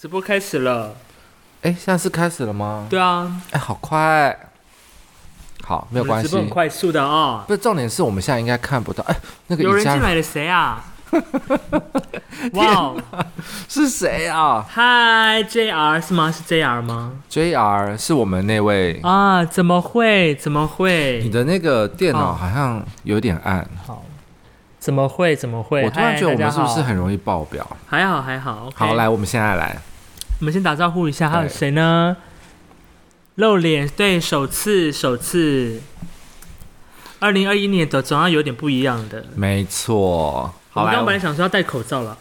直播开始了，哎，现在是开始了吗？对啊，哎，好快，好，没有关系，直播很快速的啊、哦。不是重点是我们现在应该看不到，哎，那个有人进来了，谁啊？哇，是谁啊？Hi，JR 是吗？是 JR 吗？JR 是我们那位啊？怎么会？怎么会？你的那个电脑好像有点暗。好。怎么会？怎么会？我突然觉得我们是不是很容易爆表？还好，还好。好，来，我们现在来，我们先打招呼一下，还有谁呢？露脸，对，首次，首次。二零二一年的总要有点不一样的。没错。我刚刚本来想说要戴口罩了。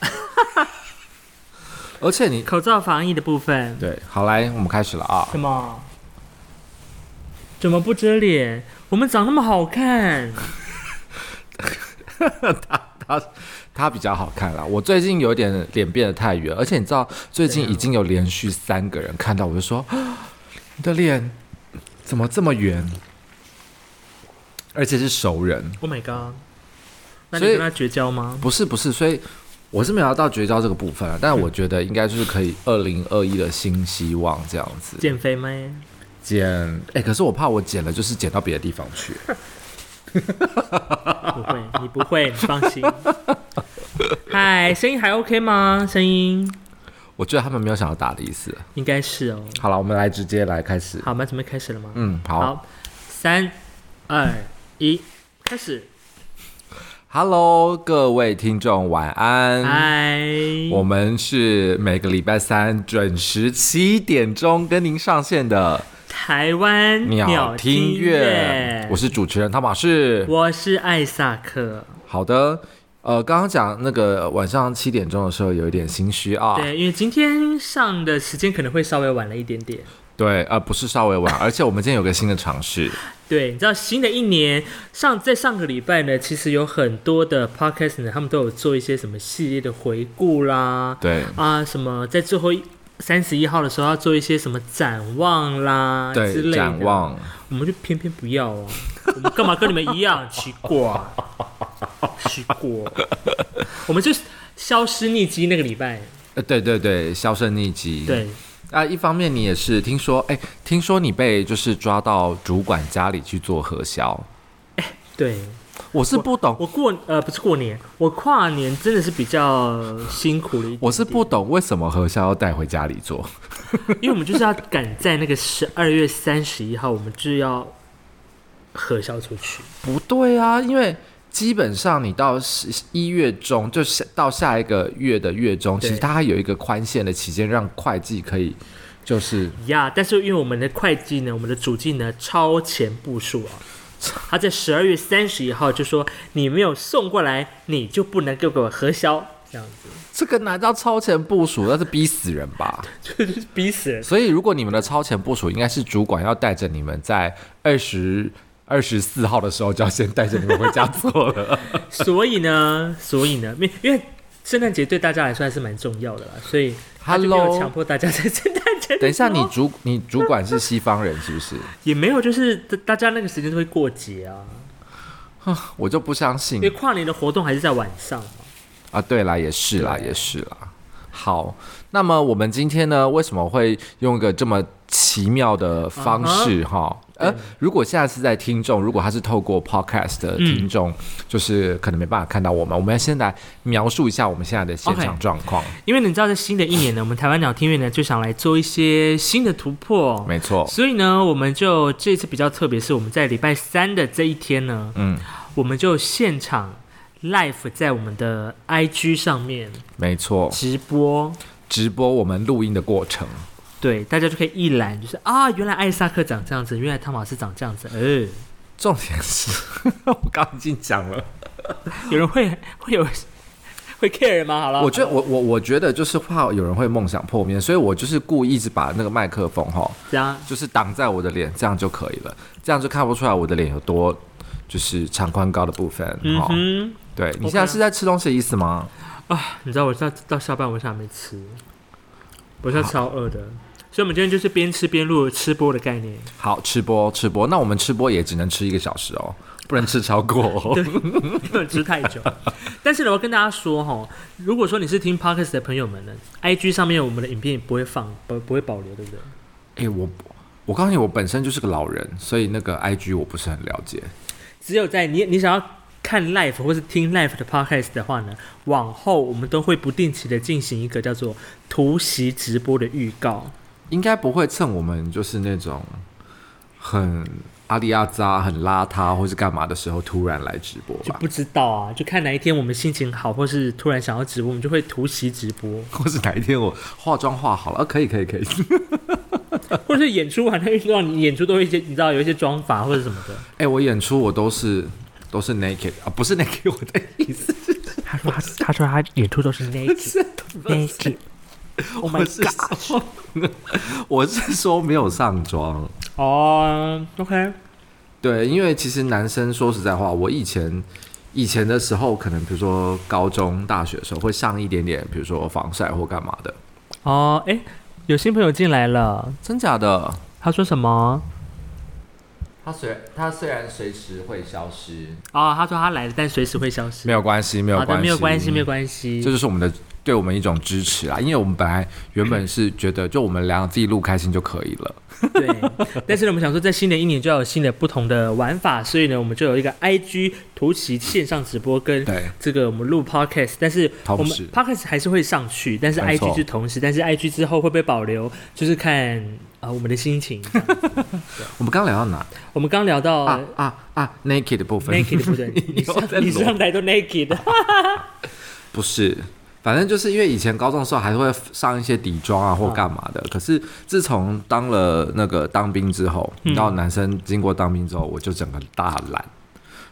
而且你口罩防疫的部分。对，好，来，我们开始了啊。什么？怎么不遮脸？我们长那么好看。他他他比较好看啦。我最近有点脸变得太圆，而且你知道，最近已经有连续三个人看到我就说：“你的脸怎么这么圆？”而且是熟人。Oh my god！那你跟他绝交吗？不是不是，所以我是没有到绝交这个部分啊。但我觉得应该就是可以二零二一的新希望这样子。减肥吗？减哎、欸，可是我怕我减了，就是减到别的地方去。不会，你不会，你放心。嗨，声音还 OK 吗？声音？我觉得他们没有想要打的意思。应该是哦。好了，我们来直接来开始。好，我们准备开始了吗？嗯，好。好，三、二、一，开始。Hello，各位听众，晚安。嗨，我们是每个礼拜三准时七点钟跟您上线的。台湾鸟听乐，我是主持人汤马士，我是艾萨克。好的，呃，刚刚讲那个晚上七点钟的时候有一点心虚啊，对，因为今天上的时间可能会稍微晚了一点点。对，呃，不是稍微晚，而且我们今天有个新的尝试。对，你知道新的一年上在上个礼拜呢，其实有很多的 podcast 呢，他们都有做一些什么系列的回顾啦，对啊，什么在最后一。三十一号的时候要做一些什么展望啦对之类的，展望，我们就偏偏不要哦、啊。我们干嘛跟你们一样？奇怪，奇怪，我们就消失匿迹那个礼拜。呃，对对对，销声匿迹。对啊，一方面你也是听说，哎，听说你被就是抓到主管家里去做核销。哎，对。我是不懂，我，我过呃不是过年，我跨年真的是比较辛苦了一点点。我是不懂为什么核销要带回家里做，因为我们就是要赶在那个十二月三十一号，我们就要核销出去。不对啊，因为基本上你到十一月中，就是到下一个月的月中，其实它还有一个宽限的期间，让会计可以就是呀。Yeah, 但是因为我们的会计呢，我们的主计呢超前部署啊。他在十二月三十一号就说：“你没有送过来，你就不能给我核销。”这样子，这个难道超前部署？那是逼死人吧？就是逼死人。所以，如果你们的超前部署，应该是主管要带着你们在二十二十四号的时候就要先带着你们回家做了。所以呢，所以呢，因因为圣诞节对大家来说还是蛮重要的啦，所以他就没有强迫大家在圣诞节。等一下，你主你主管是西方人是不是？也没有，就是大家那个时间都会过节啊。我就不相信，因为跨年的活动还是在晚上嘛。啊，对啦，也是啦，也是啦。好，那么我们今天呢，为什么会用一个这么奇妙的方式哈？呃，如果下次在听众，如果他是透过 podcast 的听众，嗯、就是可能没办法看到我们。我们要先来描述一下我们现在的现场状况。Okay, 因为你知道，在新的一年呢，我们台湾鸟听乐呢就想来做一些新的突破。没错。所以呢，我们就这次比较特别，是我们在礼拜三的这一天呢，嗯，我们就现场。Live 在我们的 IG 上面，没错，直播直播我们录音的过程，对，大家就可以一览，就是啊，原来艾萨克长这样子，原来汤马斯长这样子，呃，重点是 我刚刚已经讲了，有人会会有会 care 吗？好了，我觉得我我我觉得就是怕有人会梦想破灭，所以我就是故意一直把那个麦克风哈，这样。就是挡在我的脸，这样就可以了，这样就看不出来我的脸有多就是长宽高的部分，嗯。对，你现在是在吃东西的意思吗？啊，你知道我现在到下班我现在还没吃，我现在超饿的，所以，我们今天就是边吃边录吃播的概念。好，吃播吃播，那我们吃播也只能吃一个小时哦，不能吃超过哦，对，不能吃太久。但是呢，我要跟大家说哈，如果说你是听 Podcast 的朋友们呢，IG 上面我们的影片不会放，不不会保留，对不对？哎、欸，我我告诉你，我本身就是个老人，所以那个 IG 我不是很了解。只有在你你想要看 live 或是听 live 的 podcast 的话呢，往后我们都会不定期的进行一个叫做突袭直播的预告。应该不会趁我们就是那种很阿里阿扎、很邋遢或是干嘛的时候突然来直播吧？就不知道啊，就看哪一天我们心情好，或是突然想要直播，我们就会突袭直播。或是哪一天我化妆化好了，啊、可以可以可以。或者是演出完，他遇到你演出都会一些，你知道有一些妆法或者什么的。哎、欸，我演出我都是都是 naked 啊，不是 naked，我的意思是，他说他他说他演出都是 naked，naked。Oh my god！我是说没有上妆哦。Uh, OK，对，因为其实男生说实在话，我以前以前的时候，可能比如说高中、大学的时候会上一点点，比如说防晒或干嘛的。哦，哎。有新朋友进来了，真假的？他说什么？他虽他虽然随时会消失哦，他说他来了，但随时会消失。没有关系，没有关系，没有关系，没有关系。这就是我们的。对我们一种支持啊，因为我们本来原本是觉得，就我们俩自己录开心就可以了。对，但是呢，我们想说，在新的一年就要有新的不同的玩法，所以呢，我们就有一个 IG 图奇线上直播跟这个我们录 Podcast，但是我们 Podcast 还是会上去，但是 IG 是同时，但是 IG 之后会不会保留，就是看啊、呃、我们的心情。我们刚聊到哪？我们刚聊到啊啊啊 Naked 的部分，Naked 的部分，你上你上台都 Naked，不是。反正就是因为以前高中的时候还是会上一些底妆啊或干嘛的，可是自从当了那个当兵之后，然后男生经过当兵之后，我就整个大懒，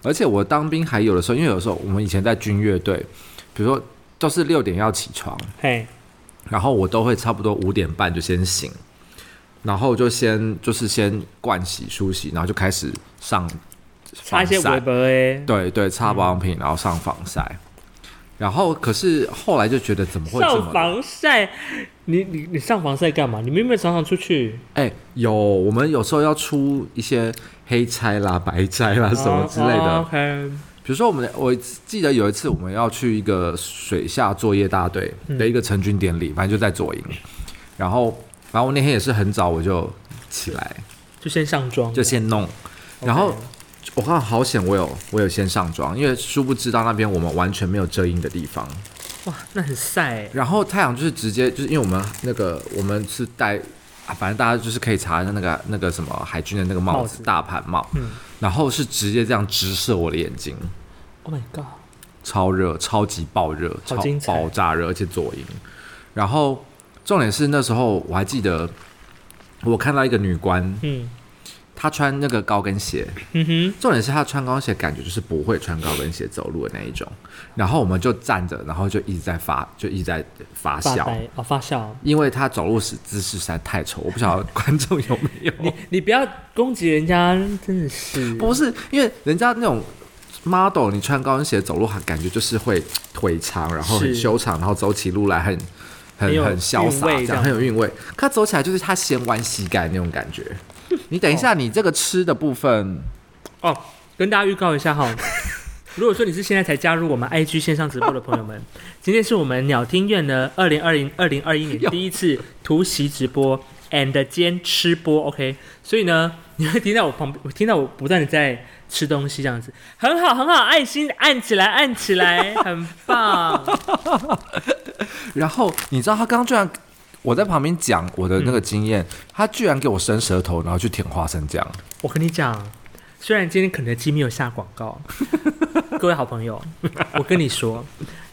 而且我当兵还有的时候，因为有时候我们以前在军乐队，比如说都是六点要起床，嘿，然后我都会差不多五点半就先醒，然后就先就是先盥洗梳洗，然后就开始上擦一些微博哎，对对，擦保养品，然后上防晒。然后，可是后来就觉得怎么会这么上防晒？你你你上防晒干嘛？你明明常常出去。哎，有我们有时候要出一些黑差啦、白差啦什么之类的。Oh, OK。比如说，我们我记得有一次我们要去一个水下作业大队的一个成军典礼，嗯、反正就在左营。然后，反正我那天也是很早我就起来，就先上妆，就先弄，然后。我看好险，我有我有先上妆，因为殊不知道那边我们完全没有遮阴的地方。哇，那很晒。然后太阳就是直接就是因为我们那个我们是戴啊，反正大家就是可以查一下那个那个什么海军的那个帽子，帽子大盘帽，嗯，然后是直接这样直射我的眼睛。Oh my god！超热，超级爆热，超爆炸热，而且左营。然后重点是那时候我还记得，我看到一个女官，嗯。他穿那个高跟鞋，嗯哼，重点是他穿高跟鞋，感觉就是不会穿高跟鞋走路的那一种。然后我们就站着，然后就一直在发，就一直在发笑发哦，发笑，因为他走路时姿势实在太丑，我不晓得观众有没有。你你不要攻击人家，真的是不是？因为人家那种 model，你穿高跟鞋走路，感觉就是会腿长，然后很修长，然后走起路来很很很潇洒，这样很有韵味。他走起来就是他先弯膝盖那种感觉。你等一下，你这个吃的部分哦，哦，跟大家预告一下哈。如果说你是现在才加入我们 IG 线上直播的朋友们，今天是我们鸟听院的二零二零二零二一年第一次突袭直播 and 兼吃播，OK。所以呢，你会听到我旁边，我听到我不断的在吃东西，这样子很好，很好，爱心按起来，按起来，很棒。然后你知道他刚刚居然。我在旁边讲我的那个经验，嗯、他居然给我伸舌头，然后去舔花生酱。我跟你讲，虽然今天肯德基没有下广告，各位好朋友，我跟你说，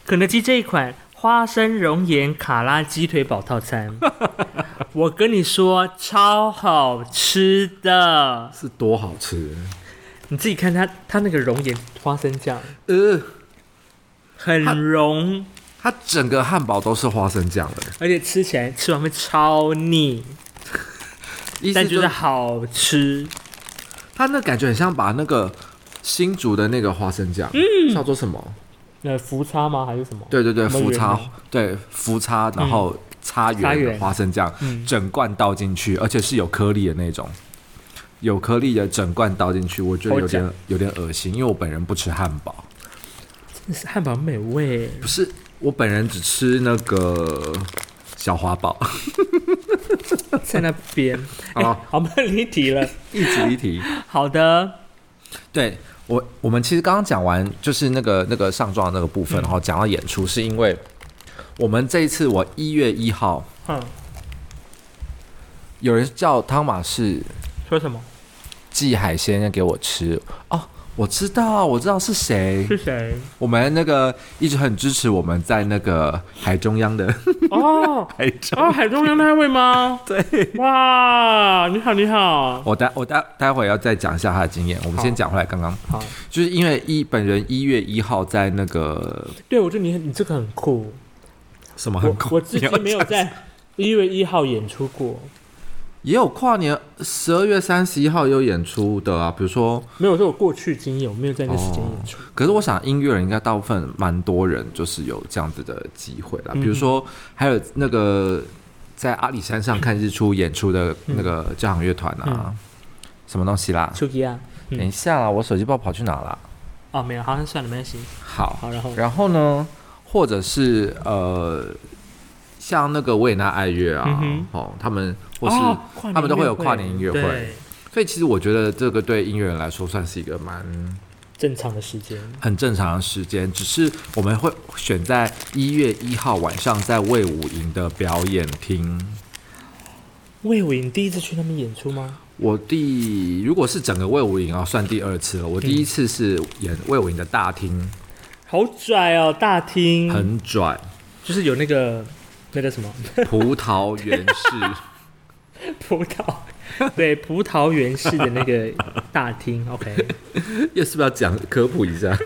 肯德基这一款花生熔岩卡拉鸡腿堡套餐，我跟你说超好吃的，是多好吃？你自己看它，它那个熔岩花生酱，呃，很融。它整个汉堡都是花生酱的，而且吃起来吃完会超腻，但觉得好吃。它那感觉很像把那个新竹的那个花生酱，嗯，叫做什么？那福叉吗？还是什么？对对对，福叉，对福叉，然后插圆的花生酱，嗯、整罐倒进去，而且是有颗粒的那种，有颗粒的整罐倒进去，我觉得有点有点恶心，因为我本人不吃汉堡。真是汉堡美味，不是我本人只吃那个小华堡，在那边。好、欸，好，我们离题了，一直离题。好的，对我，我们其实刚刚讲完就是那个那个上妆的那个部分，然后讲到演出，是因为我们这一次我一月一号，嗯，有人叫汤马士说什么？寄海鲜要给我吃。哦。我知道，我知道是谁。是谁？我们那个一直很支持我们在那个海中央的哦，海中哦，海中央那位吗？对，哇，你好，你好。我待我待待会要再讲一下他的经验。我们先讲回来，刚刚好，就是因为一本人一月一号在那个，对我觉得你你这个很酷。什么很酷？我，我自己没有在一月一号演出过。也有跨年十二月三十一号有演出的啊，比如说没有，是我过去经验，我没有在那时间演出。哦。可是我想音乐人应该大部分蛮多人就是有这样子的机会啦，嗯、比如说还有那个在阿里山上看日出演出的那个交响乐团啊，嗯、什么东西啦？手机啊？嗯、等一下啦，我手机不知道跑去哪了？哦，没有，好像算了，没关系。好，好，然后然后呢，或者是呃。像那个维也纳爱乐啊，嗯、哦，他们或是、哦、他们都会有跨年音乐会，所以其实我觉得这个对音乐人来说算是一个蛮正常的时间，很正常的时间。只是我们会选在一月一号晚上在魏武营的表演厅。魏武营第一次去那边演出吗？我第如果是整个魏武营啊，算第二次了。我第一次是演魏武营的大厅，好拽哦，大厅很拽，就是有那个。那个什么？葡萄园式，葡萄。对葡萄园式的那个大厅，OK，又是不是要讲科普一下？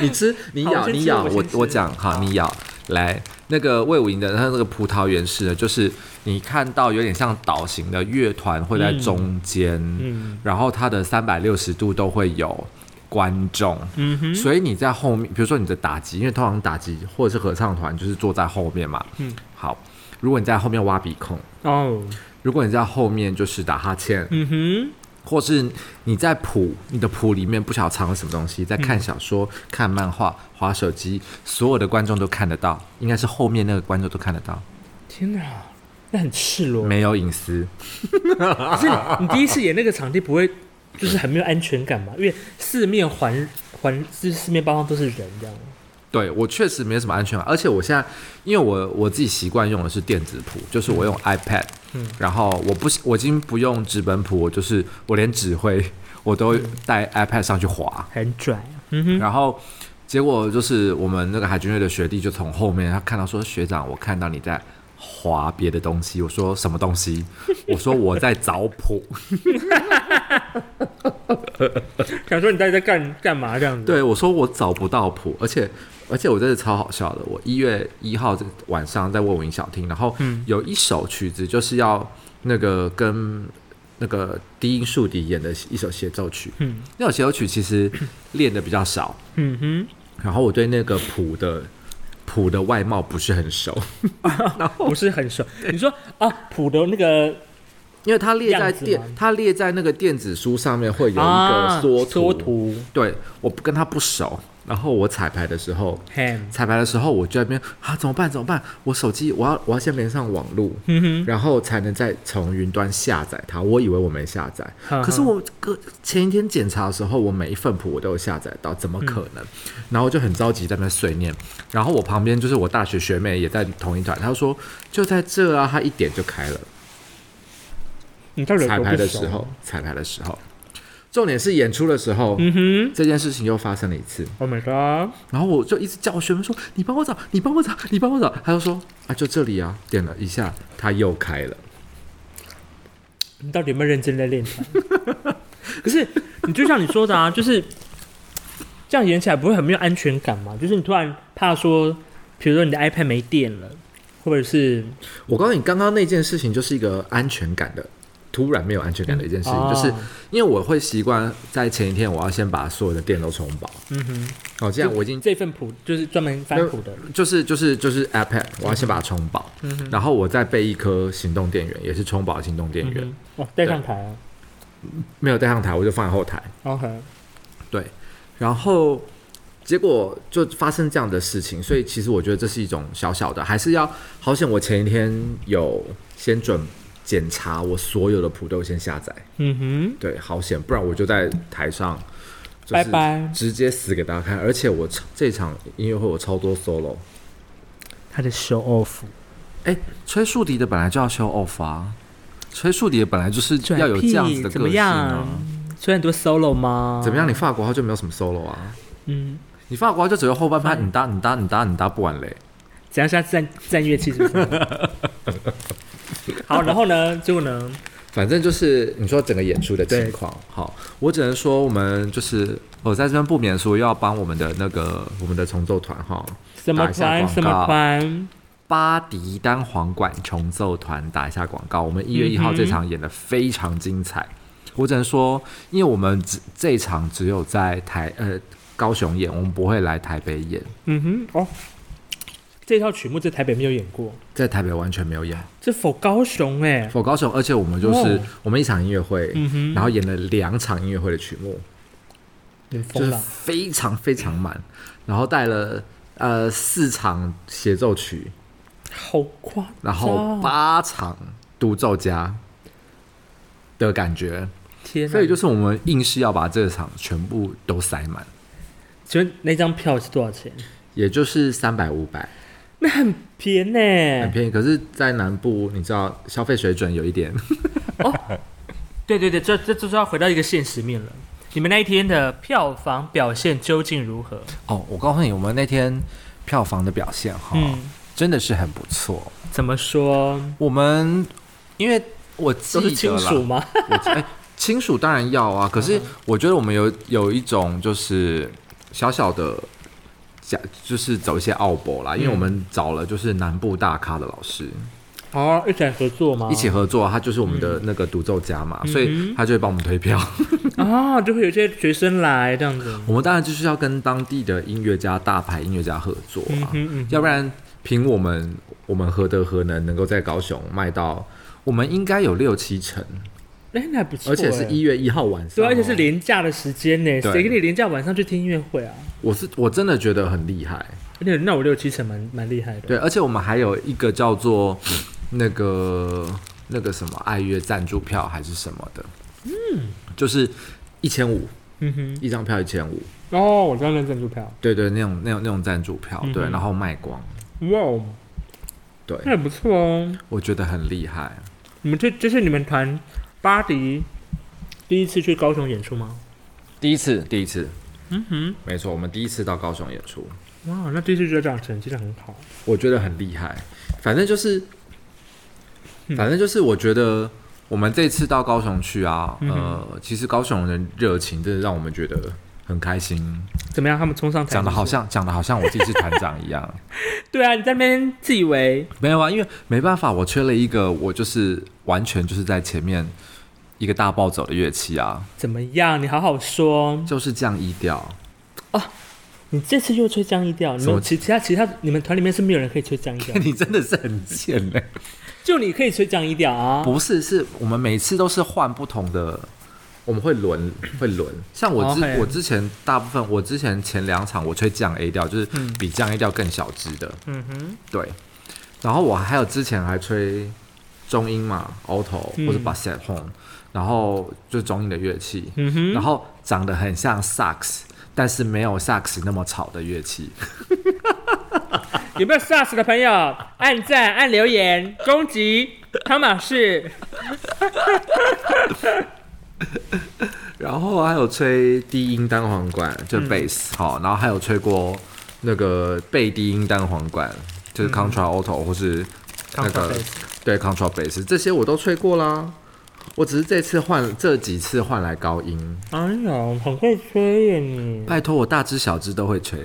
你吃，你咬，你咬，我我讲，好，你咬，来那个魏武营的他那个葡萄园式的，就是你看到有点像岛型的乐团会在中间，嗯，然后它的三百六十度都会有。观众，嗯哼，所以你在后面，比如说你的打击，因为通常打击或者是合唱团就是坐在后面嘛，嗯，好，如果你在后面挖鼻孔，哦，如果你在后面就是打哈欠，嗯哼，或是你在谱，你的谱里面不晓得藏了什么东西，在看小说、嗯、看漫画、滑手机，所有的观众都看得到，应该是后面那个观众都看得到。天哪，那很赤裸，没有隐私。可是你第一次演那个场地不会？就是很没有安全感嘛，因为四面环环，四四面八方都是人这样。对，我确实没什么安全感，而且我现在因为我我自己习惯用的是电子谱，就是我用 iPad，嗯，然后我不我已经不用纸本谱，我就是我连指挥我都带 iPad 上去滑，很拽啊。嗯哼，然后结果就是我们那个海军队的学弟就从后面他看到说，学长，我看到你在。划别的东西，我说什么东西？我说我在找谱，想说你到底在干干嘛这样子？对，我说我找不到谱，而且而且我真的超好笑的。我一月一号晚上在卫武营小厅，然后有一首曲子就是要那个跟那个低音竖笛演的一首协奏曲。嗯，那首协奏曲其实练的比较少。嗯哼，然后我对那个谱的。谱的外貌不是很熟，然后不是很熟。你说啊，普的那个，因为它列在电，它列在那个电子书上面会有一个缩图。缩图，对，我跟他不熟。然后我彩排的时候彩排的时候我就在那边啊，怎么办？怎么办？我手机我要我要先连上网路，嗯、然后才能再从云端下载它。我以为我没下载，可是我个前一天检查的时候，我每一份谱我都有下载到，怎么可能？嗯、然后就很着急在那碎念。然后我旁边就是我大学学妹也在同一团，她说就在这啊，她一点就开了。你彩排的时候，彩排的时候。重点是演出的时候，嗯哼，这件事情又发生了一次。Oh my god！然后我就一直叫我学妹说：“你帮我找，你帮我找，你帮我找。”他就说：“啊，就这里啊。”点了一下，他又开了。你到底有没有认真在练团？可是你就像你说的啊，就是这样演起来不会很没有安全感吗？就是你突然怕说，比如说你的 iPad 没电了，或者是……我告诉你，刚刚那件事情就是一个安全感的。突然没有安全感的一件事情，嗯、就是因为我会习惯在前一天我要先把所有的电都充饱。嗯哼，哦，这样我已经这份谱就是专门翻谱的，就是就是就是 iPad，我要先把它充饱，嗯哼，然后我再备一颗行动电源，也是充饱的行动电源。哦，带上台啊？没有带上台，我就放在后台。OK，对，然后结果就发生这样的事情，所以其实我觉得这是一种小小的，还是要好险。我前一天有先准。检查我所有的谱都先下载，嗯哼，对，好险，不然我就在台上，拜拜，直接死给大家看。而且我这场音乐会我超多 solo，他的 show off，哎、欸，吹竖笛的本来就要 show off 啊，吹竖笛的本来就是要有这样子的个性啊，吹很多 solo 吗？怎么样？你法国号就没有什么 solo 啊？嗯，你法国号就只有后半拍，你搭你搭你搭你搭不完嘞，怎样？下战战乐器是不是？好，然后呢？结果呢？反正就是你说整个演出的情况。好，我只能说我们就是我在这边不免说要帮我们的那个我们的重奏团哈，什么团？什么团？巴迪单簧管重奏团打一下广告。我们一月一号这场演的非常精彩。嗯、我只能说，因为我们只这一场只有在台呃高雄演，我们不会来台北演。嗯哼，哦。这套曲目在台北没有演过，在台北完全没有演。这否高雄哎、欸，否高雄，而且我们就是、哦、我们一场音乐会，嗯，然后演了两场音乐会的曲目，就是非常非常满，然后带了呃四场协奏曲，好夸张，然后八场独奏家的感觉，天，所以就是我们硬是要把这场全部都塞满。请问那张票是多少钱？也就是三百五百。那很便宜呢，很便宜。可是，在南部，你知道消费水准有一点。哦，对对对，这这就是要回到一个现实面了。你们那一天的票房表现究竟如何？哦，我告诉你，我们那天票房的表现哈，嗯、真的是很不错。怎么说？我们因为我记得都是亲属吗？哎，亲属当然要啊。可是我觉得我们有有一种就是小小的。就是走一些奥博啦，因为我们找了就是南部大咖的老师，哦，一起合作吗？一起合作，他就是我们的那个独奏家嘛，所以他就会帮我们推票，啊，就会有些学生来这样子。我们当然就是要跟当地的音乐家、大牌音乐家合作啊，要不然凭我们我们何德何能能够在高雄卖到，我们应该有六七成。哎，那还不错，而且是一月一号晚上，对，而且是连假的时间呢，谁给你连假晚上去听音乐会啊？我是我真的觉得很厉害，而且那我六七成蛮蛮厉害的。对，而且我们还有一个叫做 那个那个什么爱乐赞助票还是什么的，嗯，就是一千五，嗯哼，一张票一千五。哦，我知道那赞助票，对对，那种那种那种赞助票，对，然后卖光，哇，对，那也不错哦，我觉得很厉害。你们这这是你们团。巴迪第一次去高雄演出吗？第一次，第一次。嗯哼，没错，我们第一次到高雄演出。哇，那第一次就这样成绩很好。我觉得很厉害。反正就是，反正就是，我觉得我们这次到高雄去啊，嗯、呃，其实高雄人热情真的让我们觉得很开心。怎么样？他们冲上台，讲的好像讲的好像我自己是团长一样。对啊，你在那边自以为没有啊？因为没办法，我缺了一个，我就是完全就是在前面。一个大暴走的乐器啊，怎么样？你好好说，就是降 E 调哦。你这次又吹降 E 调，你们其其他其他你们团里面是没有人可以吹降 E 调。你真的是很贱嘞！就你可以吹降 E 调啊？不是，是我们每次都是换不同的，我们会轮会轮。像我之、哦、我之前大部分，我之前前两场我吹降 A 调，就是比降 A 调更小支的。嗯哼，对。然后我还有之前还吹中音嘛，alto、嗯、或者 bass horn 然后就是中音的乐器，嗯、然后长得很像萨克斯，但是没有萨克斯那么吵的乐器。有没有萨克斯的朋友？按赞、按留言、攻击汤马士。然后还有吹低音单簧管，就贝斯，好，然后还有吹过那个贝低音单簧管，就是 contra alto、嗯、或是那个 Contra bass 对 contra bass 这些我都吹过啦。我只是这次换这几次换来高音。哎呀，很会吹耶你！拜托，我大只小只都会吹，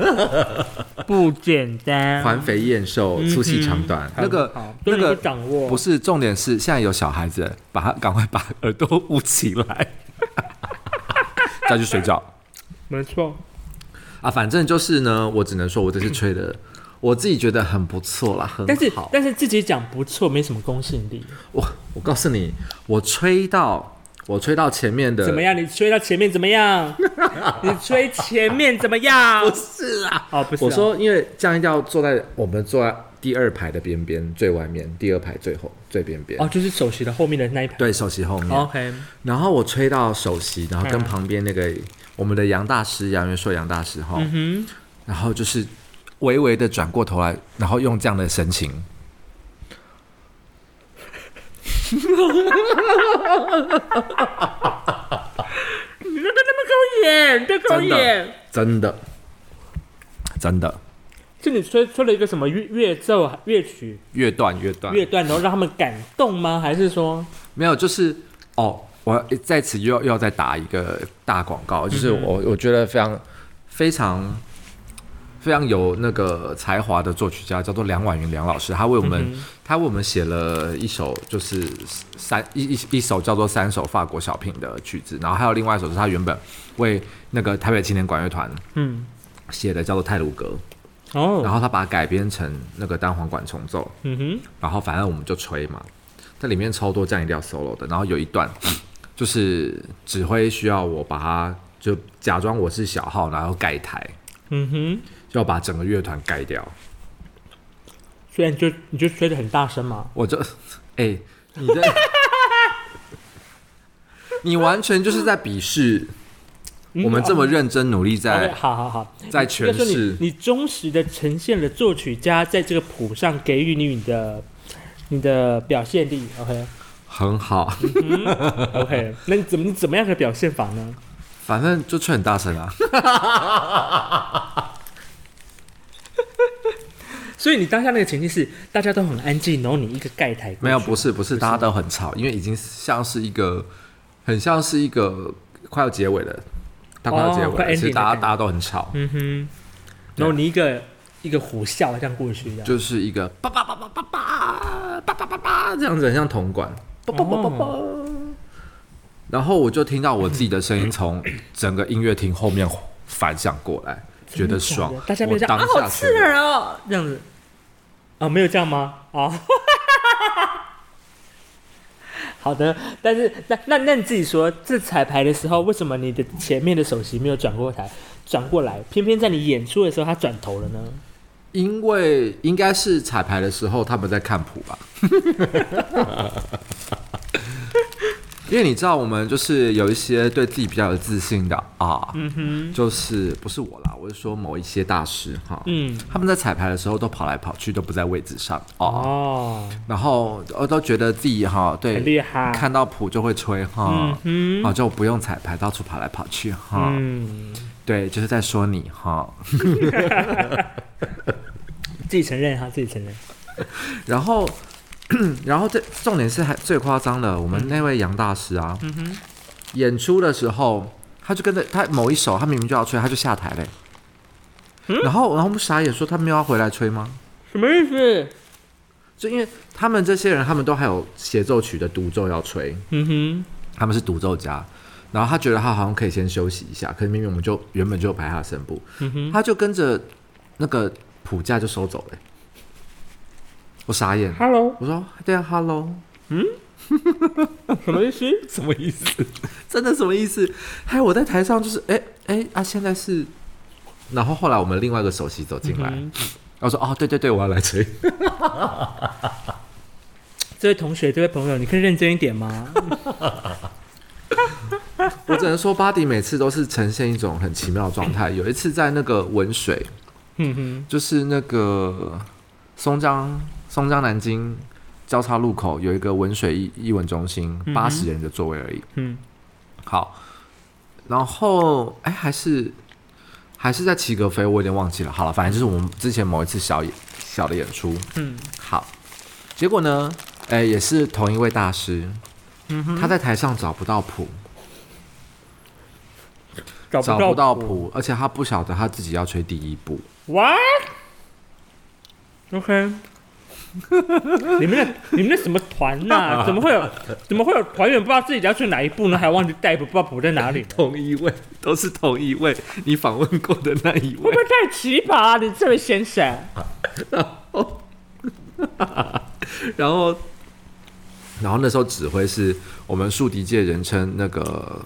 不简单。环肥燕瘦，粗细长短，嗯、那个那个掌握不是重点是现在有小孩子，把他赶快把耳朵捂起来，再去睡觉。没错。啊，反正就是呢，我只能说我这次吹的。我自己觉得很不错啦，很好。但是但是自己讲不错，没什么公信力。我我告诉你，我吹到我吹到前面的怎么样？你吹到前面怎么样？你吹前面怎么样？不是啊，哦不是、啊。我说，因为这样一定要坐在我们坐在第二排的边边最外面，第二排最后最边边。哦，就是首席的后面的那一排。对，首席后面。哦、OK。然后我吹到首席，然后跟旁边那个、嗯、我们的杨大师杨元硕杨大师哈，嗯、然后就是。微微的转过头来，然后用这样的神情，你怎么那么狗眼？这狗眼，真的，真的，就你吹吹了一个什么乐乐奏乐曲？乐段乐段乐段，然后让他们感动吗？还是说没有？就是哦，我在此又要又要再打一个大广告，就是我、嗯、我觉得非常非常。非常有那个才华的作曲家叫做梁婉云梁老师，他为我们、嗯、他为我们写了一首就是三一一一首叫做三首法国小品的曲子，然后还有另外一首是他原本为那个台北青年管乐团嗯。写的叫做泰鲁格哦，然后他把它改编成那个单簧管重奏嗯哼，然后反正我们就吹嘛，在里面超多降 E 调 solo 的，然后有一段 就是指挥需要我把它就假装我是小号，然后盖台。嗯哼。就要把整个乐团盖掉，虽然就你就吹得很大声嘛，我就 哎、欸，你这 你完全就是在鄙视我们这么认真努力在，嗯、好好好，在诠释。你，你忠实的呈现了作曲家在这个谱上给予你你的你的表现力，OK，很好、嗯、，OK，那你怎么你怎么样的表现法呢？反正就吹很大声啊。所以你当下那个情境是大家都很安静，然后你一个盖台。没有，不是不是，大家都很吵，因为已经像是一个很像是一个快要结尾了，它快要结尾了，其实大家大家都很吵。嗯哼。然后你一个一个虎啸这样过去，就是一个叭叭叭叭叭叭叭叭叭叭这样子，很像铜管。叭叭叭叭叭。然后我就听到我自己的声音从整个音乐厅后面反响过来，觉得爽。大家没有这样啊，好刺耳哦，这样子。啊、哦，没有这样吗？啊、好的，但是那那那你自己说，这彩排的时候，为什么你的前面的首席没有转过台，转过来，偏偏在你演出的时候他转头了呢？因为应该是彩排的时候他们在看谱吧。因为你知道，我们就是有一些对自己比较有自信的啊，嗯哼，就是不是我啦，我是说某一些大师哈，嗯，他们在彩排的时候都跑来跑去，都不在位置上哦，然后我都觉得自己哈，对，很厉害，看到谱就会吹哈，嗯，就不用彩排，到处跑来跑去哈，嗯，对，就是在说你哈，自己承认哈，自己承认，然后。然后这重点是还最夸张的，我们那位杨大师啊，嗯哼，演出的时候他就跟着他某一首，他明明就要吹，他就下台嘞。嗯，然后然后我们傻眼说他没有要回来吹吗？什么意思？就因为他们这些人，他们都还有协奏曲的独奏要吹，嗯哼，他们是独奏家，然后他觉得他好像可以先休息一下，可是明明我们就原本就排他的声部，他就跟着那个谱架就收走了。我傻眼，Hello，我说对啊，Hello，嗯，什么意思？什么意思？真的什么意思？还有我在台上就是，哎、欸、哎、欸、啊，现在是，然后后来我们另外一个首席走进来，嗯、我说哦，对对对，我要来吹。这位同学，这位朋友，你可以认真一点吗？我只能说，巴迪每次都是呈现一种很奇妙的状态。有一次在那个文水，嗯哼，就是那个松江。松江南京交叉路口有一个文水艺艺文中心，八十人的座位而已。嗯，好，然后哎，还是还是在齐格飞，我有点忘记了。好了，反正就是我们之前某一次小演小的演出。嗯，好，结果呢，哎，也是同一位大师，嗯他在台上找不到谱，找找不到谱，而且他不晓得他自己要吹第一步。What？OK？、你们那你们那什么团呐、啊？怎么会有怎么会有团员不知道自己要去哪一步呢？还忘记带谱，不知道补在哪里？同一位，都是同一位，你访问过的那一位会不。会太奇葩、啊？你这位先生，然后，然后那时候指挥是我们竖笛界人称那个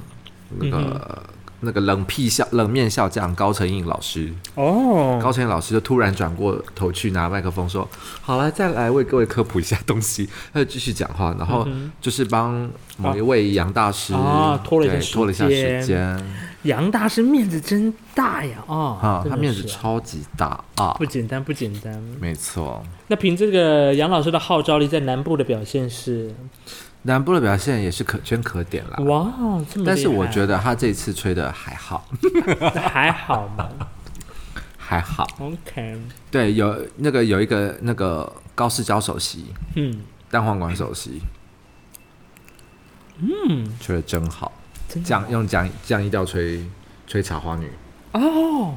那个、那个冷屁笑冷面笑匠高成印老师。哦，高成印老师就突然转过头去拿麦克风说：“好了，再来为各位科普一下东西。”他就继续讲话，然后就是帮某一位杨大师啊拖了一下拖了一下时间杨大师面子真大呀！哦，啊，他面子超级大啊不，简单，不简单。没错。那凭这个杨老师的号召力，在南部的表现是，南部的表现也是可圈可点啦。哇，这么厉害但是我觉得他这次吹的还好，还好吗。还好。OK，对，有那个有一个那个高士交首席，嗯，单簧管首席，嗯，吹的真好。真的降用降降一调吹吹茶花女，哦，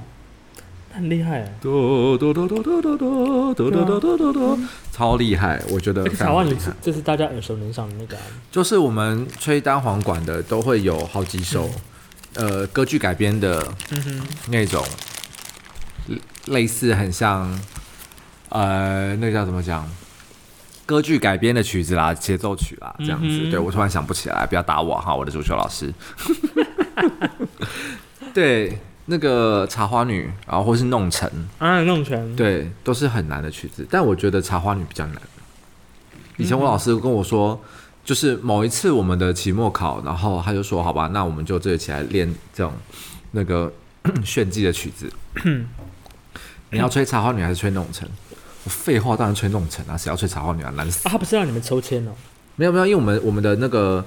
很厉害哎。嘟嘟嘟嘟嘟嘟嘟嘟嘟嘟嘟嘟，超厉害，我觉得这个茶花女非常厉害。这是大家耳熟能详的那个、啊，就是我们吹单簧管的都会有好几首，呃，歌剧改编的嗯哼，那种，类似很像，呃，那个叫怎么讲？歌剧改编的曲子啦，协奏曲啦，这样子。嗯对我突然想不起来，不要打我哈，我的足球老师。对，那个茶花女，然后或是弄臣，啊，弄成，对，都是很难的曲子。但我觉得茶花女比较难。以前我老师跟我说，就是某一次我们的期末考，然后他就说：“好吧，那我们就这起来练这种那个 炫技的曲子。你要吹茶花女还是吹弄臣？”我废话，当然吹弄臣啊！谁要吹茶花女啊？难死！啊，他不是让你们抽签哦，没有没有，因为我们我们的那个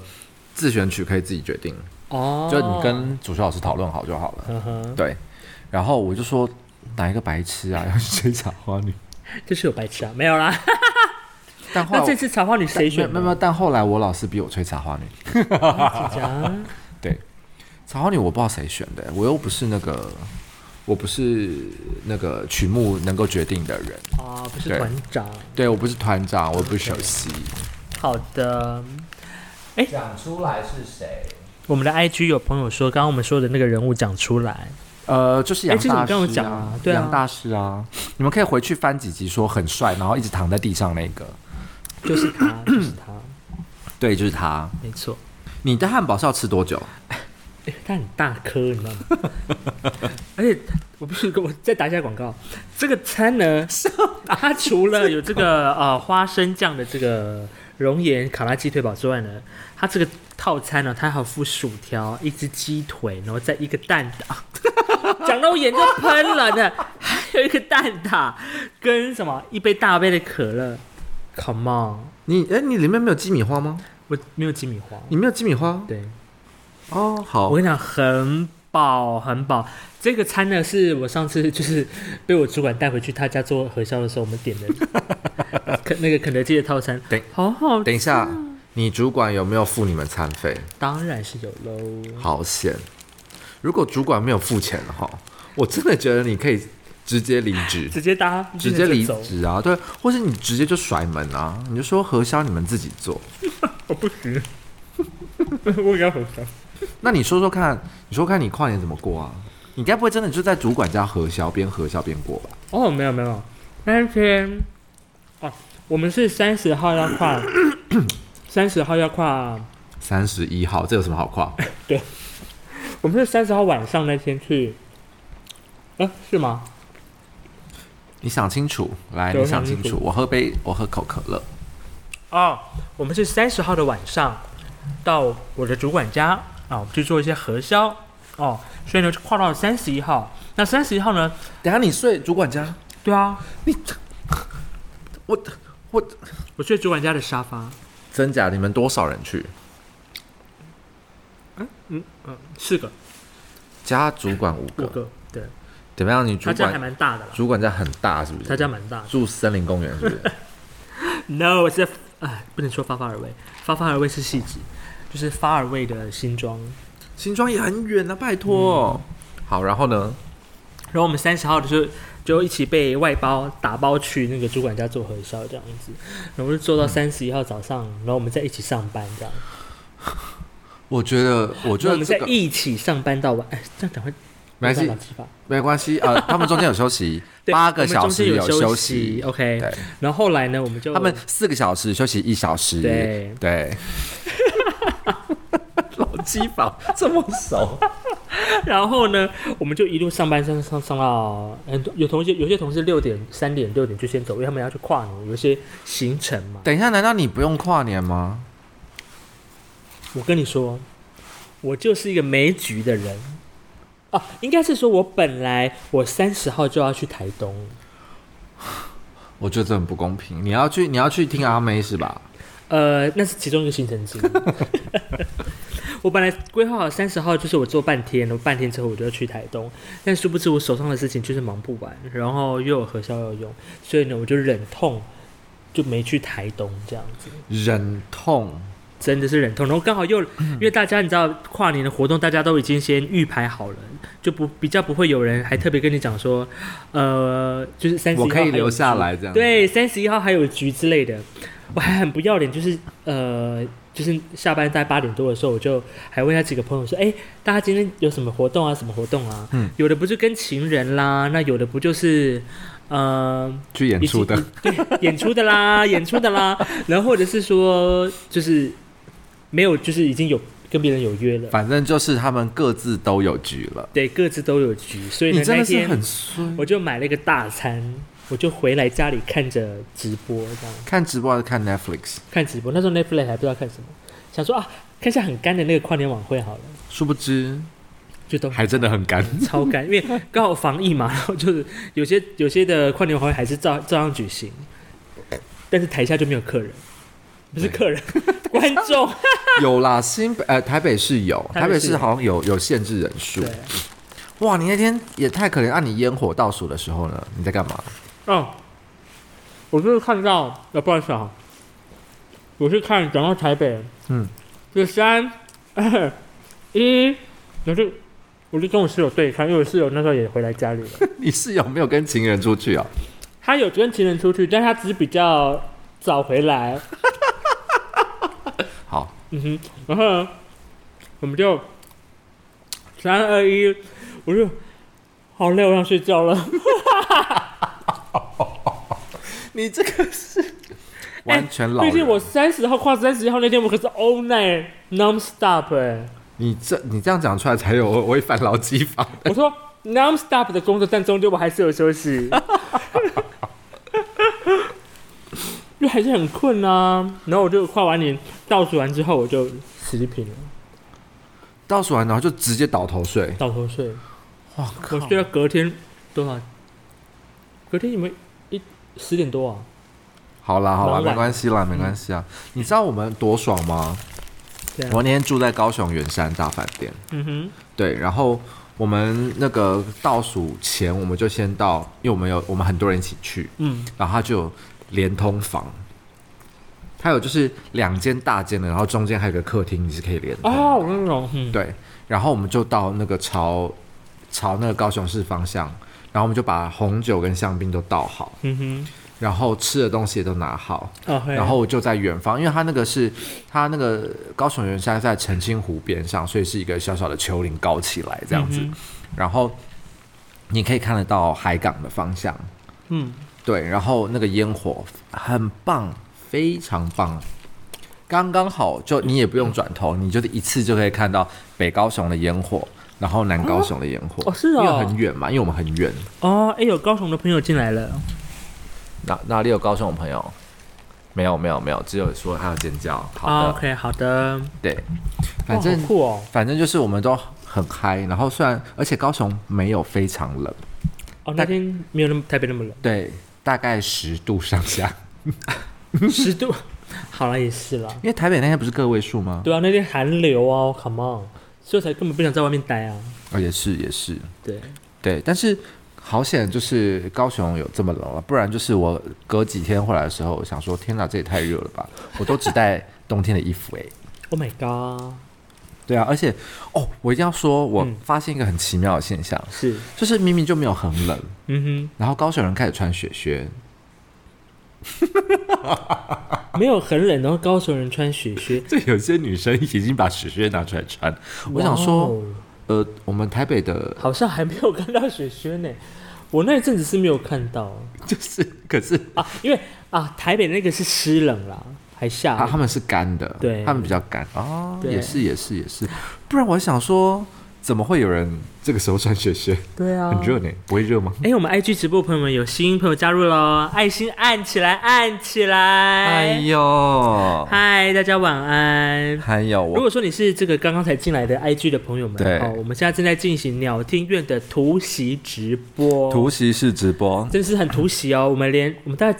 自选曲可以自己决定，哦，就你跟主修老师讨论好就好了。对，然后我就说哪一个白痴啊，要去吹茶花女？就是有白痴啊，没有啦。但后来那这次茶花女谁选的？没有没有，但后来我老师逼我吹茶花女。对，茶花女我不知道谁选的，我又不是那个，我不是那个曲目能够决定的人。啊，不是对团长。对我不是团长，我也不是首席。好的，讲出来是谁？我们的 IG 有朋友说，刚刚我们说的那个人物讲出来，呃，就是杨哎这个大你跟我讲师啊啊，对啊杨大师啊，你们可以回去翻几集，说很帅，然后一直躺在地上那个，就是他，就是他，对，就是他。没错。你的汉堡是要吃多久？欸它很大颗，你知道吗？而且我必须跟我再打一下广告，这个餐呢，它除了有这个呃花生酱的这个熔岩卡拉鸡腿堡之外呢，它这个套餐呢，它还有附薯条、一只鸡腿，然后再一个蛋挞，讲到我眼就喷了呢，还有一个蛋挞跟什么？一杯大杯的可乐，Come on，你哎，你里面没有鸡米花吗？我没有鸡米花，你没有鸡米花？对。哦，好。我，跟你讲，很饱很饱。这个餐呢，是我上次就是被我主管带回去他家做核销的时候，我们点的 肯那个肯德基的套餐，等好好吃，等一下，你主管有没有付你们餐费？当然是有喽。好险！如果主管没有付钱的话，我真的觉得你可以直接离职，直接搭，直接离走。职啊！对，或是你直接就甩门啊！你就说核销你们自己做。我不行，我也要核销。那你说说看，你说说看你跨年怎么过啊？你该不会真的就在主管家核销，边核销边过吧？哦，没有没有，那天哦，我们是三十号要跨，三十号要跨，三十一号，这有什么好跨？对我们是三十号晚上那天去，呃，是吗？你想清楚，来，对你想清楚我喝杯，我喝口可乐。哦，我们是三十号的晚上到我的主管家啊，我们去做一些核销哦，所以呢就跨到了三十一号。那三十一号呢？等下你睡主管家？对啊，你我我我睡主管家的沙发。真假？你们多少人去？嗯嗯，四个，加主管五个。五个，对，怎么样？你主他家还蛮大的啦，主管家很大是不是？他家蛮大。住森林公园是不是？No，是哎，不能说发发而为，发发而为是汐止，就是发尔味的新庄，新庄也很远啊，拜托。嗯、好，然后呢？然后我们三十号的时候就一起被外包打包去那个主管家做核销，这样子，然后就做到三十一号早上，然后我们再一起上班，这样。我觉得，我觉得、这个、我们在一起上班到晚，哎，这样讲会没关系，没关系啊、呃。他们中间有休息，八个小时有休息，OK。对，然后后来呢，我们就他们四个小时休息一小时，对对。老机房这么熟，然后呢，我们就一路上班上上上到，很多有同学有些同事六点三点六点就先走，因为他们要去跨年，有一些行程嘛。等一下，难道你不用跨年吗？我跟你说，我就是一个没局的人啊！应该是说，我本来我三十号就要去台东，我觉得这很不公平。你要去，你要去听阿妹是吧？呃，那是其中一个行程之一。我本来规划好三十号就是我做半天，然后半天之后我就要去台东，但殊不知我手上的事情就是忙不完，然后又有核销要用，所以呢，我就忍痛就没去台东这样子。忍痛。真的是忍痛，然后刚好又因为大家你知道跨年的活动，大家都已经先预排好了，就不比较不会有人还特别跟你讲说，呃，就是三十一号我可以留下来这样。对，三十一号还有局之类的，我还很不要脸，就是呃，就是下班在八点多的时候，我就还问一下几个朋友说，哎，大家今天有什么活动啊？什么活动啊？嗯，有的不就跟情人啦，那有的不就是。呃，去演出的，对，演出的啦，演出的啦，然后或者是说，就是没有，就是已经有跟别人有约了，反正就是他们各自都有局了，对，各自都有局，所以呢，那天我就买了一个大餐，我就回来家里看着直播，这样。看直播还是看 Netflix？看直播，那时候 Netflix 还不知道看什么，想说啊，看一下很干的那个跨年晚会好了，殊不知。就都还真的很干，超干，因为刚好防疫嘛，然后就是有些有些的跨年晚会还是照照样举行，但是台下就没有客人，不是客人，观众。有啦，新北呃台北是有，台北市好像有有限制人数。哇，你那天也太可怜，按你烟火倒数的时候呢，你在干嘛？哦，我就是看到，呃，不好意思啊，我是看转到台北，嗯，就三二一，就。我就跟我室友对看，因为我室友那时候也回来家里了。你室友没有跟情人出去啊？他有跟情人出去，但他只是比较早回来。好，嗯哼，然后呢，我们就三二一，我就好累，我想睡觉了。你这个是完全老。毕竟我三十号跨三十一号那天，我可是 all night non stop 哎。你这你这样讲出来才有违反劳基法。我说 non-stop 的工作，但终究我还是有休息，因为还是很困啊。然后我就跨完年倒数完之后，我就持平了。倒数完然后就直接倒头睡，倒头睡。哇靠！我睡到隔天多少？隔天你们一十点多啊？好啦好啦，没关系啦，没关系啊。你知道我们多爽吗？我那天住在高雄圆山大饭店，嗯哼，对，然后我们那个倒数前，我们就先到，因为我们有我们很多人一起去，嗯，然后他就有连通房，还有就是两间大间的，然后中间还有个客厅，你是可以连通。哦，我那种，嗯，对，然后我们就到那个朝朝那个高雄市方向，然后我们就把红酒跟香槟都倒好，嗯哼。然后吃的东西也都拿好，oh. 然后我就在远方，因为它那个是它那个高雄圆山在澄清湖边上，所以是一个小小的丘陵高起来这样子，嗯、然后你可以看得到海港的方向，嗯，对，然后那个烟火很棒，非常棒，刚刚好，就你也不用转头，嗯、你就一次就可以看到北高雄的烟火，然后南高雄的烟火，哦，是哦，因为很远嘛，因为我们很远，哦，哎，有高雄的朋友进来了。哪哪里有高雄的朋友？没有没有没有，只有说他要尖叫。好的，OK，好的。对，反正酷哦，反正就是我们都很嗨。然后虽然而且高雄没有非常冷，哦，那天没有那么台北那么冷。对，大概十度上下。十度，好了也是了。因为台北那天不是个位数吗？对啊，那天寒流啊，Come on，所以才根本不想在外面待啊。哦，也是也是。对对，但是。好险，就是高雄有这么冷了，不然就是我隔几天回来的时候，我想说天哪，这也太热了吧！我都只带冬天的衣服哎。Oh my god！对啊，而且哦，我一定要说，我发现一个很奇妙的现象，是、嗯，就是明明就没有很冷，嗯哼，然后高雄人开始穿雪靴，没有很冷，然后高雄人穿雪靴，这有些女生已经把雪靴拿出来穿，我想说。呃，我们台北的好像还没有看到雪靴呢。我那一阵子是没有看到，就是可是啊，因为啊，台北那个是湿冷啦，还下啊，他们是干的，对，他们比较干。哦，也是也是也是，不然我想说。怎么会有人这个时候穿雪靴？对啊，很热呢，不会热吗？哎，我们 IG 直播朋友们有新朋友加入了，爱心按起来，按起来！哎呦，嗨，大家晚安。还有，如果说你是这个刚刚才进来的 IG 的朋友们，对，我们现在正在进行鸟听院的突袭直播，突袭式直播，真是很突袭哦。我们连我们大概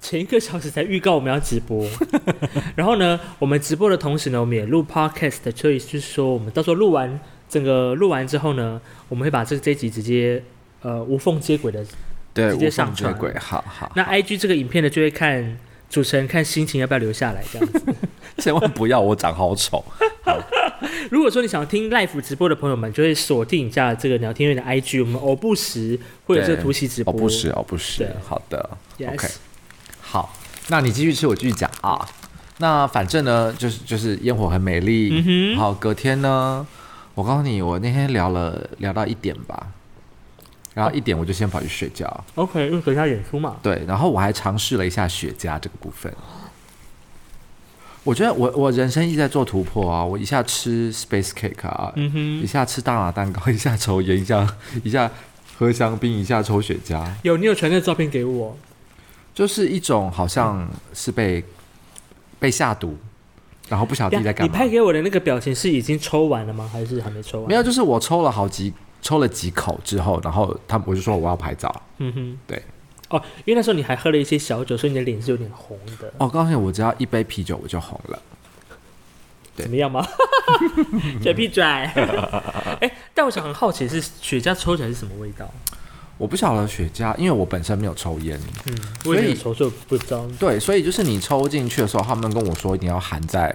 前一个小时才预告我们要直播，然后呢，我们直播的同时呢，我们也录 Podcast，所以就是说我们到时候录完。整个录完之后呢，我们会把这这集直接呃无缝接轨的，对，直接上传。接轨，好好。那 IG 这个影片呢，就会看主持人看心情要不要留下来这样子。千万不要，我长好丑。好，如果说你想要听 live 直播的朋友们，就会锁定一下这个聊天院的 IG，我们偶不时会有这个突袭直播。偶不时，偶不时。好的，OK。好，那你继续吃，我继续讲啊。那反正呢，就是就是烟火很美丽。嗯哼。好，隔天呢。我告诉你，我那天聊了聊到一点吧，然后一点我就先跑去睡觉。OK，因为等一下演出嘛。对，然后我还尝试了一下雪茄这个部分。我觉得我我人生一直在做突破啊！我一下吃 space cake 啊，嗯哼，一下吃大麻蛋糕，一下抽烟，一下一下喝香槟，一下抽雪茄。有，你有传那个照片给我，就是一种好像是被、嗯、被下毒。然后不晓得自己在干嘛。你拍给我的那个表情是已经抽完了吗？还是还没抽完？没有，就是我抽了好几抽了几口之后，然后他我就说我要拍照。嗯哼，对。哦，因为那时候你还喝了一些小酒，所以你的脸是有点红的。哦，告诉你，我只要一杯啤酒我就红了。怎么样吗？嘴皮拽。哎，但我想很好奇是雪茄抽起来是什么味道？我不晓得雪茄，因为我本身没有抽烟，嗯，所以抽就不知道。对，所以就是你抽进去的时候，他们跟我说一定要含在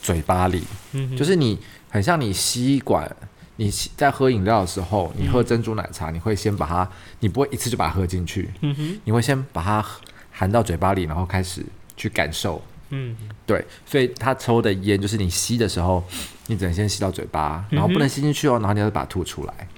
嘴巴里，嗯，就是你很像你吸管，你在喝饮料的时候，你喝珍珠奶茶，嗯、你会先把它，你不会一次就把它喝进去，嗯哼，你会先把它含到嘴巴里，然后开始去感受，嗯，对，所以他抽的烟就是你吸的时候，你只能先吸到嘴巴，然后不能吸进去哦，然后你要把它吐出来。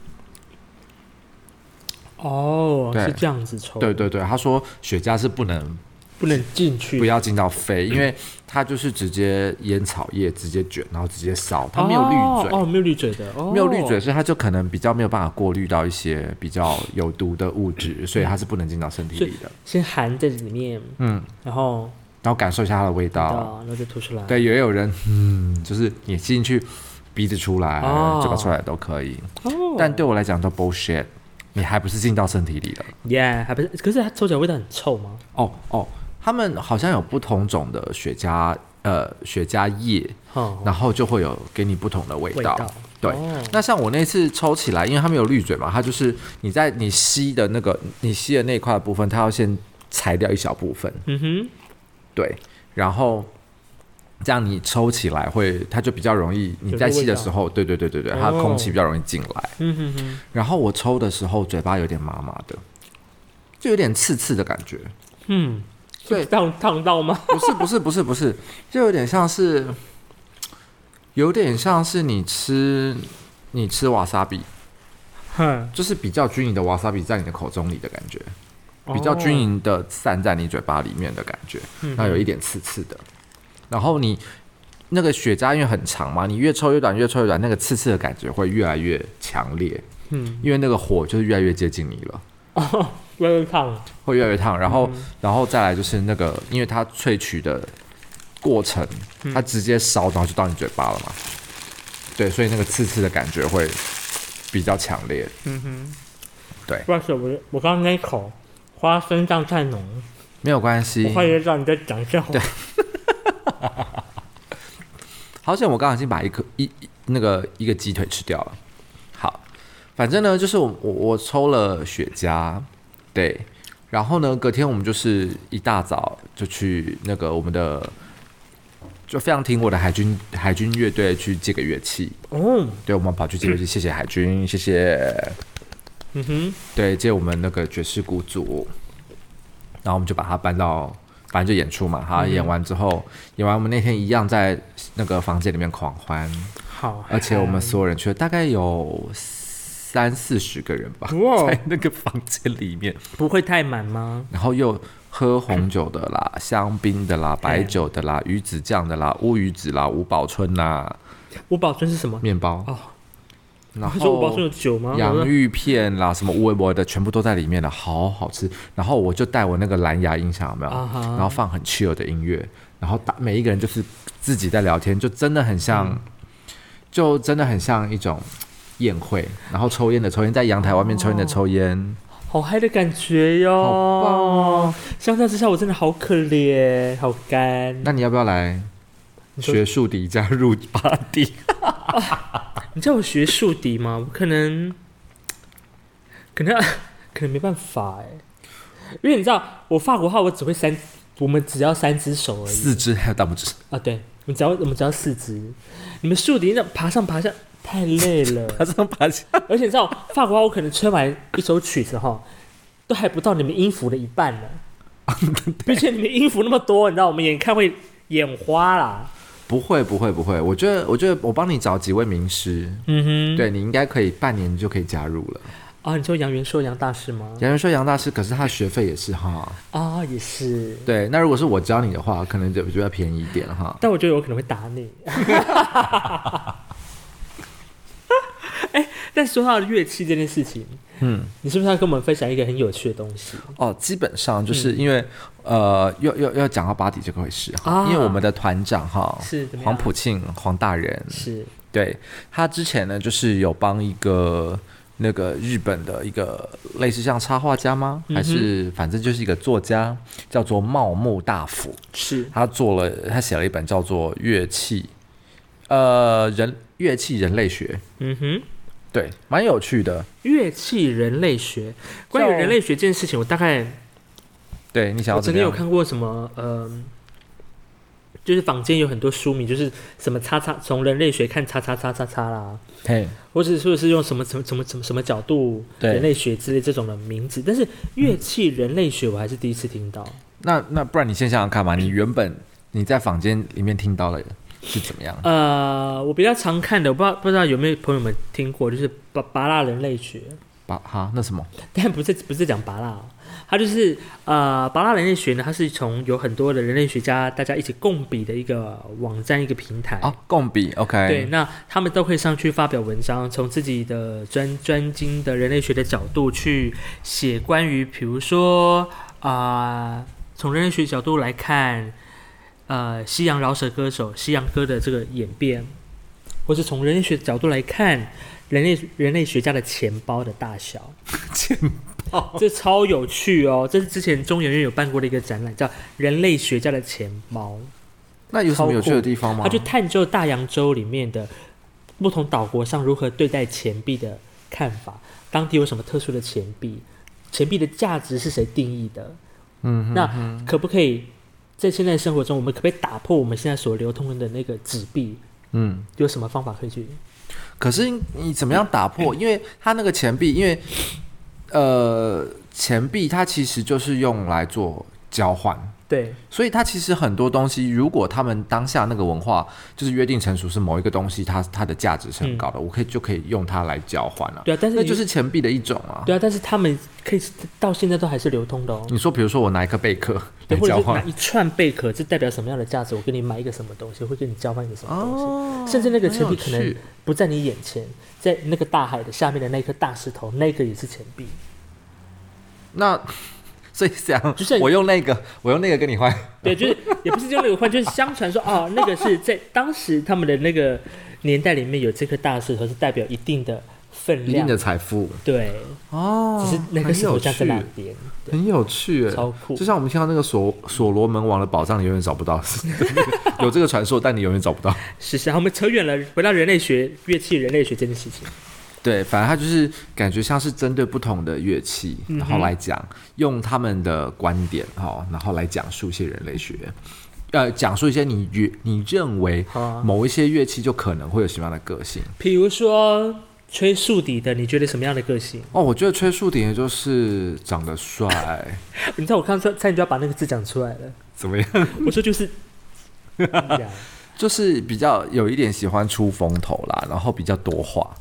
哦，是这样子抽。对对对，他说雪茄是不能不能进去，不要进到肺，因为它就是直接烟草叶直接卷，然后直接烧，它没有滤嘴。哦，没有滤嘴的，没有滤嘴，所以它就可能比较没有办法过滤到一些比较有毒的物质，所以它是不能进到身体里的。先含在里面，嗯，然后然后感受一下它的味道，然后就吐出来。对，也有人，嗯，就是你吸进去，鼻子出来，嘴巴出来都可以。但对我来讲都 bullshit。你还不是进到身体里了？耶，yeah, 还不是？可是它抽起来味道很臭吗？哦哦，他们好像有不同种的雪茄，呃，雪茄叶，哦、然后就会有给你不同的味道。味道对，哦、那像我那次抽起来，因为它没有滤嘴嘛，它就是你在你吸的那个你吸的那块的部分，它要先裁掉一小部分。嗯哼，对，然后。这样你抽起来会，它就比较容易。你在吸的时候，对对对对对，它的空气比较容易进来。嗯哼哼。然后我抽的时候，嘴巴有点麻麻的，就有点刺刺的感觉。嗯，对，烫烫到吗？不是不是不是不是，就有点像是，有点像是你吃你吃瓦萨比，哼，就是比较均匀的瓦萨比在你的口中里的感觉，比较均匀的散在你嘴巴里面的感觉，那有一点刺刺的。然后你那个雪茄因为很长嘛，你越抽越短，越抽越短，那个刺刺的感觉会越来越强烈。嗯，因为那个火就是越来越接近你了，哦，越来越烫，会越来越烫。然后，嗯、然后再来就是那个，因为它萃取的过程，它直接烧，然后就到你嘴巴了嘛。对，所以那个刺刺的感觉会比较强烈。嗯哼，对。不好意思，我我刚刚那一口花生酱太浓，没有关系。我怀疑让你在讲笑话。对。好险！我刚刚已经把一颗一那个一个鸡腿吃掉了。好，反正呢，就是我我我抽了雪茄，对，然后呢，隔天我们就是一大早就去那个我们的，就非常听我的海军海军乐队去借个乐器。哦，对，我们跑去借乐器，谢谢海军，谢谢。嗯哼，对，借我们那个爵士鼓组，然后我们就把它搬到，反正就演出嘛。哈，演完之后，演完我们那天一样在那个房间里面狂欢。好，而且我们所有人去了，大概有。三四十个人吧，在那个房间里面，不会太满吗？然后又喝红酒的啦、香槟的啦、白酒的啦、鱼子酱的啦、乌鱼子啦、五宝春啦。五宝春是什么？面包哦。然后？洋芋片啦，什么乌龟波的，全部都在里面了，好好吃。然后我就带我那个蓝牙音响，有没有？然后放很 chill 的音乐，然后打每一个人就是自己在聊天，就真的很像，就真的很像一种。宴会，然后抽烟的抽烟，在阳台外面抽烟的抽烟，哦，好嗨的感觉哟！好棒哦！相较之下，我真的好可怜，好干。那你要不要来学竖笛加入巴迪？你叫我学竖笛吗？我可能，可能，可能没办法哎，因为你知道，我法国话我只会三，我们只要三只手而已，四只还有大拇指啊？对，我们只要我们只要四只，你们竖笛那爬上爬下。太累了，爬上爬下，而且你知道法国话，我可能吹完一首曲子哈，都还不到你们音符的一半呢。而且你们音符那么多，你知道我们眼看会眼花啦。不会不会不会，我觉得我觉得我帮你找几位名师，嗯哼，对你应该可以半年就可以加入了。啊，你说杨元硕杨大师吗？杨元硕杨大师，可是他的学费也是哈。啊，也是。对，那如果是我教你的话，可能就比较便宜一点哈。但我觉得我可能会打你。哎，但说到乐器这件事情，嗯，你是不是要跟我们分享一个很有趣的东西？哦，基本上就是因为，嗯、呃，要要要讲到巴迪这个回事哈，啊、因为我们的团长哈是黄普庆黄大人。是。对，他之前呢就是有帮一个那个日本的一个类似像插画家吗？还是反正就是一个作家，叫做茂木大辅，是。他做了他写了一本叫做乐器，呃人乐器人类学，嗯哼。对，蛮有趣的。乐器人类学，关于人类学这件事情，我大概对你想要，我曾经有看过什么，呃，就是坊间有很多书名，就是什么叉叉，从人类学看叉叉叉叉叉啦，嘿，或者说是用什么什么什么什么什么角度人类学之类这种的名字，但是乐器人类学我还是第一次听到。那那不然你先想想看嘛，你原本你在坊间里面听到了。是怎么样？呃，我比较常看的，我不知道不知道有没有朋友们听过，就是拔拔蜡人类学。拔哈？那什么？但不是不是讲拔蜡，它就是呃拔蜡人类学呢，它是从有很多的人类学家大家一起共笔的一个网站一个平台啊，共笔 OK。对，那他们都可以上去发表文章，从自己的专专精的人类学的角度去写关于，比如说啊，从、呃、人类学角度来看。呃，西洋饶舌歌手西洋歌的这个演变，或是从人类学角度来看，人类人类学家的钱包的大小，钱包，这超有趣哦！这是之前中研院有办过的一个展览，叫《人类学家的钱包》。那有什么有趣的地方吗？他去探究大洋洲里面的不同岛国上如何对待钱币的看法，当地有什么特殊的钱币，钱币的价值是谁定义的？嗯哼哼，那可不可以？在现在生活中，我们可不可以打破我们现在所流通的那个纸币？嗯，有什么方法可以去？可是你怎么样打破？因为它那个钱币，因为呃，钱币它其实就是用来做交换。对，所以它其实很多东西，如果他们当下那个文化就是约定成熟，是某一个东西，它它的价值是很高的，嗯、我可以就可以用它来交换了。对啊，但是那就是钱币的一种啊。对啊，但是他们可以到现在都还是流通的哦。你说，比如说我拿一个贝壳来交换，拿一串贝壳，这代表什么样的价值？我给你买一个什么东西，我会跟你交换一个什么东西？哦、甚至那个钱币可能不在你眼前，在那个大海的下面的那颗大石头，那个也是钱币。那。所以想，就是我用那个，我用那个跟你换。对，就是也不是用那个换，就是相传说哦，那个是在当时他们的那个年代里面有这颗大石头，是代表一定的分量、一定的财富。对，哦，只是那个石头在那边，很有趣，超酷。就像我们听到那个所所罗门王的宝藏，你永远找不到，有这个传说，但你永远找不到。是是，我们扯远了，回到人类学乐器、人类学这件事情。对，反正他就是感觉像是针对不同的乐器，然后来讲，嗯、用他们的观点哈，然后来讲述一些人类学，呃，讲述一些你觉你认为某一些乐器就可能会有什么样的个性，比如说吹竖笛的，你觉得什么样的个性？哦，我觉得吹竖笛的就是长得帅。你知道我刚才差点就要把那个字讲出来了，怎么样？我说就是。就是比较有一点喜欢出风头啦，然后比较多话，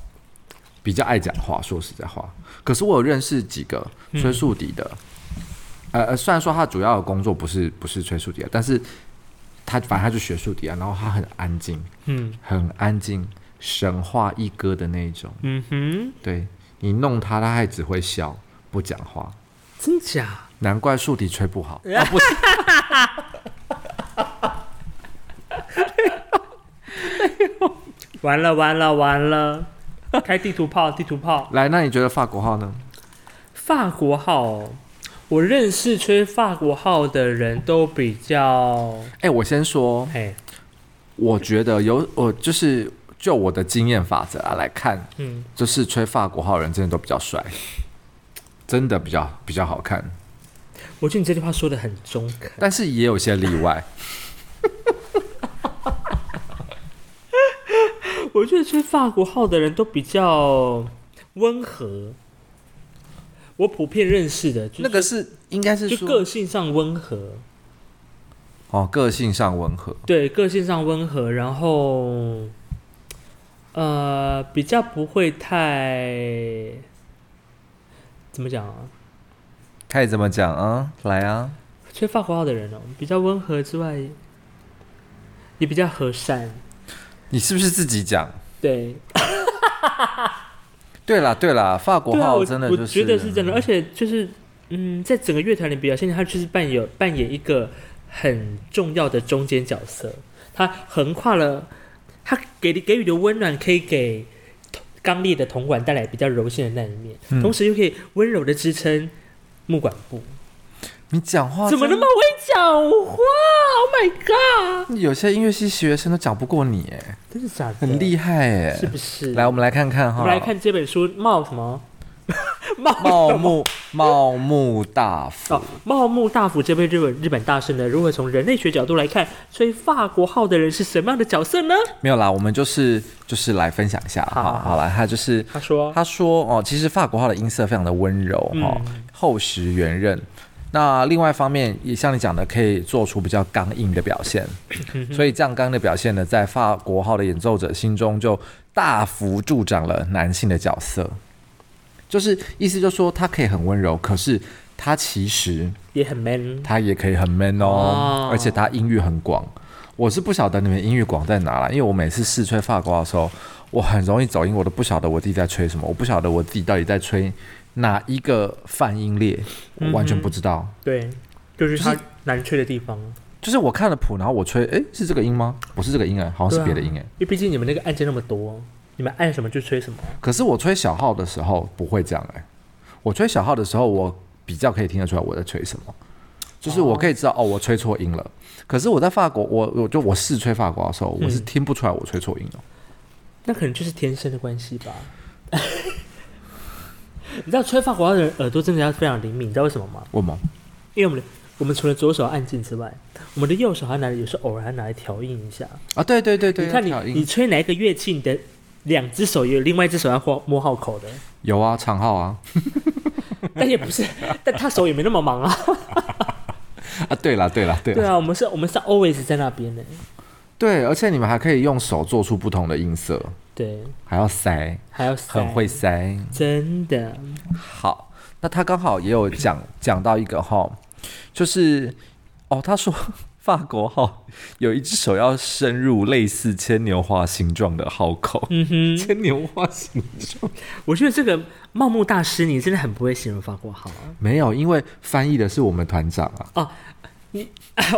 比较爱讲话。说实在话，可是我有认识几个吹竖笛的，嗯、呃，虽然说他主要的工作不是不是吹竖笛，但是他反正他就学竖笛啊，然后他很安静，嗯，很安静，神话一哥的那一种，嗯哼，对，你弄他，他还只会笑，不讲话，真假？难怪竖笛吹不好，啊、不是。完了完了完了！开地图炮，地图炮。来，那你觉得法国号呢？法国号，我认识吹法国号的人都比较……哎、欸，我先说，嘿，我觉得有我就是就我的经验法则啊来看，嗯，就是吹法国号的人真的都比较帅，真的比较比较好看。我觉得你这句话说的很中肯，但是也有些例外。我觉得吹法国号的人都比较温和。我普遍认识的，那个是应该是就个性上温和。哦，个性上温和。对，个性上温和，然后呃，比较不会太怎么讲啊？太怎么讲啊？来啊！吹法国号的人哦，比较温和之外，也比较和善。你是不是自己讲？对，对啦对啦，法国号真的就是，我觉得是真的，而且就是，嗯，在整个乐团里表现，他就是扮演扮演一个很重要的中间角色，他横跨了，他给的给予的温暖，可以给刚烈的铜管带来比较柔性的那一面，嗯、同时又可以温柔的支撑木管部。你讲话怎么那么会讲话？Oh my god！有些音乐系学生都讲不过你，哎，真的假的？很厉害，哎，是不是？来，我们来看看哈。我们来看这本书，茂什么？茂木茂木大辅。茂木大辅这位日本日本大师呢，如何从人类学角度来看吹法国号的人是什么样的角色呢？没有啦，我们就是就是来分享一下。好，好啦，他就是他说他说哦，其实法国号的音色非常的温柔哈，厚实圆润。那另外一方面，也像你讲的，可以做出比较刚硬的表现，所以这样刚的表现呢，在法国号的演奏者心中就大幅助长了男性的角色，就是意思就是说，他可以很温柔，可是他其实也很 man，他也可以很 man 哦，哦而且他音域很广。我是不晓得你们音域广在哪了，因为我每次试吹法国号的时候，我很容易走音，我都不晓得我自己在吹什么，我不晓得我自己到底在吹。哪一个泛音列，我完全不知道。嗯、对，就是它难吹的地方。就是我看了谱，然后我吹，哎，是这个音吗？不是这个音哎，好像是别的音哎、啊。因为毕竟你们那个按键那么多，你们按什么就吹什么。可是我吹小号的时候不会这样哎，我吹小号的时候，我比较可以听得出来我在吹什么，就是我可以知道哦，哦，我吹错音了。可是我在法国，我我就我试吹法国的时候，我是听不出来我吹错音了、嗯。那可能就是天生的关系吧。你知道吹法国号的人耳朵真的要非常灵敏，你知道为什么吗？为什么？因为我们的我们除了左手按键之外，我们的右手还拿来，有时候偶然还拿来调音一下啊！对对对对，你看你你吹哪一个乐器，你的两只手有另外一只手要摸摸号口的。有啊，长号啊，但也不是，但他手也没那么忙啊。啊，对了对了对了，对啊，我们是我们是 always 在那边的。对，而且你们还可以用手做出不同的音色。对，还要塞，还要塞，很会塞，真的。好，那他刚好也有讲讲到一个哈，就是哦，他说 法国号有一只手要伸入类似牵牛花形状的号口，嗯哼，牵牛花形状。我觉得这个茂木大师，你真的很不会形容法国号啊。没有，因为翻译的是我们团长啊。哦，你，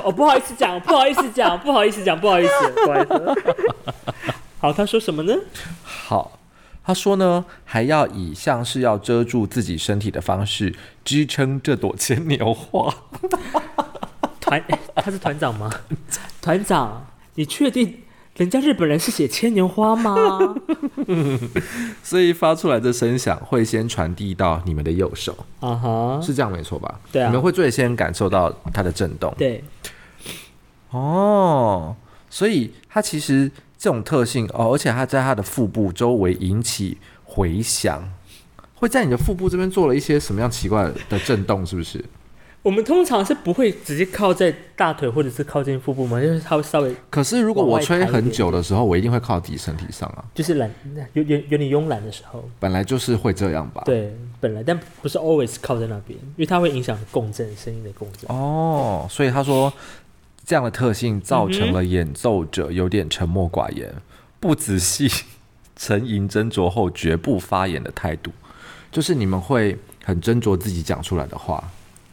我 不好意思讲，不好意思讲，不好意思讲，不好意思，不好意思。好，他说什么呢？好，他说呢，还要以像是要遮住自己身体的方式支撑这朵牵牛花。团，他是团长吗？团长，你确定人家日本人是写牵牛花吗？所以发出来的声响会先传递到你们的右手。啊哈、uh，huh. 是这样没错吧？对啊，你们会最先感受到它的震动。对。哦，所以它其实这种特性哦，而且它在它的腹部周围引起回响，会在你的腹部这边做了一些什么样奇怪的震动？是不是？我们通常是不会直接靠在大腿或者是靠近腹部嘛，就是它会稍微。可是如果我吹很久的时候，我一定会靠自己身体上啊。就是懒，有有有点慵懒的时候。本来就是会这样吧。对，本来但不是 always 靠在那边，因为它会影响共振声音的共振。哦，所以他说这样的特性造成了演奏者有点沉默寡言、嗯、不仔细 沉吟斟酌后绝不发言的态度，就是你们会很斟酌自己讲出来的话。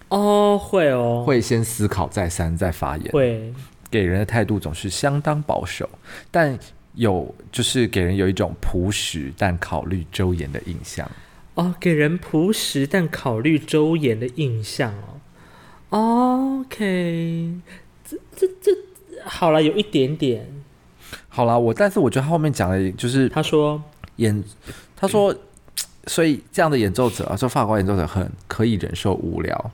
哦，会哦，会先思考再三再发言，会给人的态度总是相当保守，但有就是给人有一种朴实但考虑周延的印象。哦，给人朴实但考虑周延的印象哦。OK，这这这好了，有一点点。好了，我但是我觉得他后面讲的就是他说演，他说，所以这样的演奏者啊，说法国演奏者很可以忍受无聊。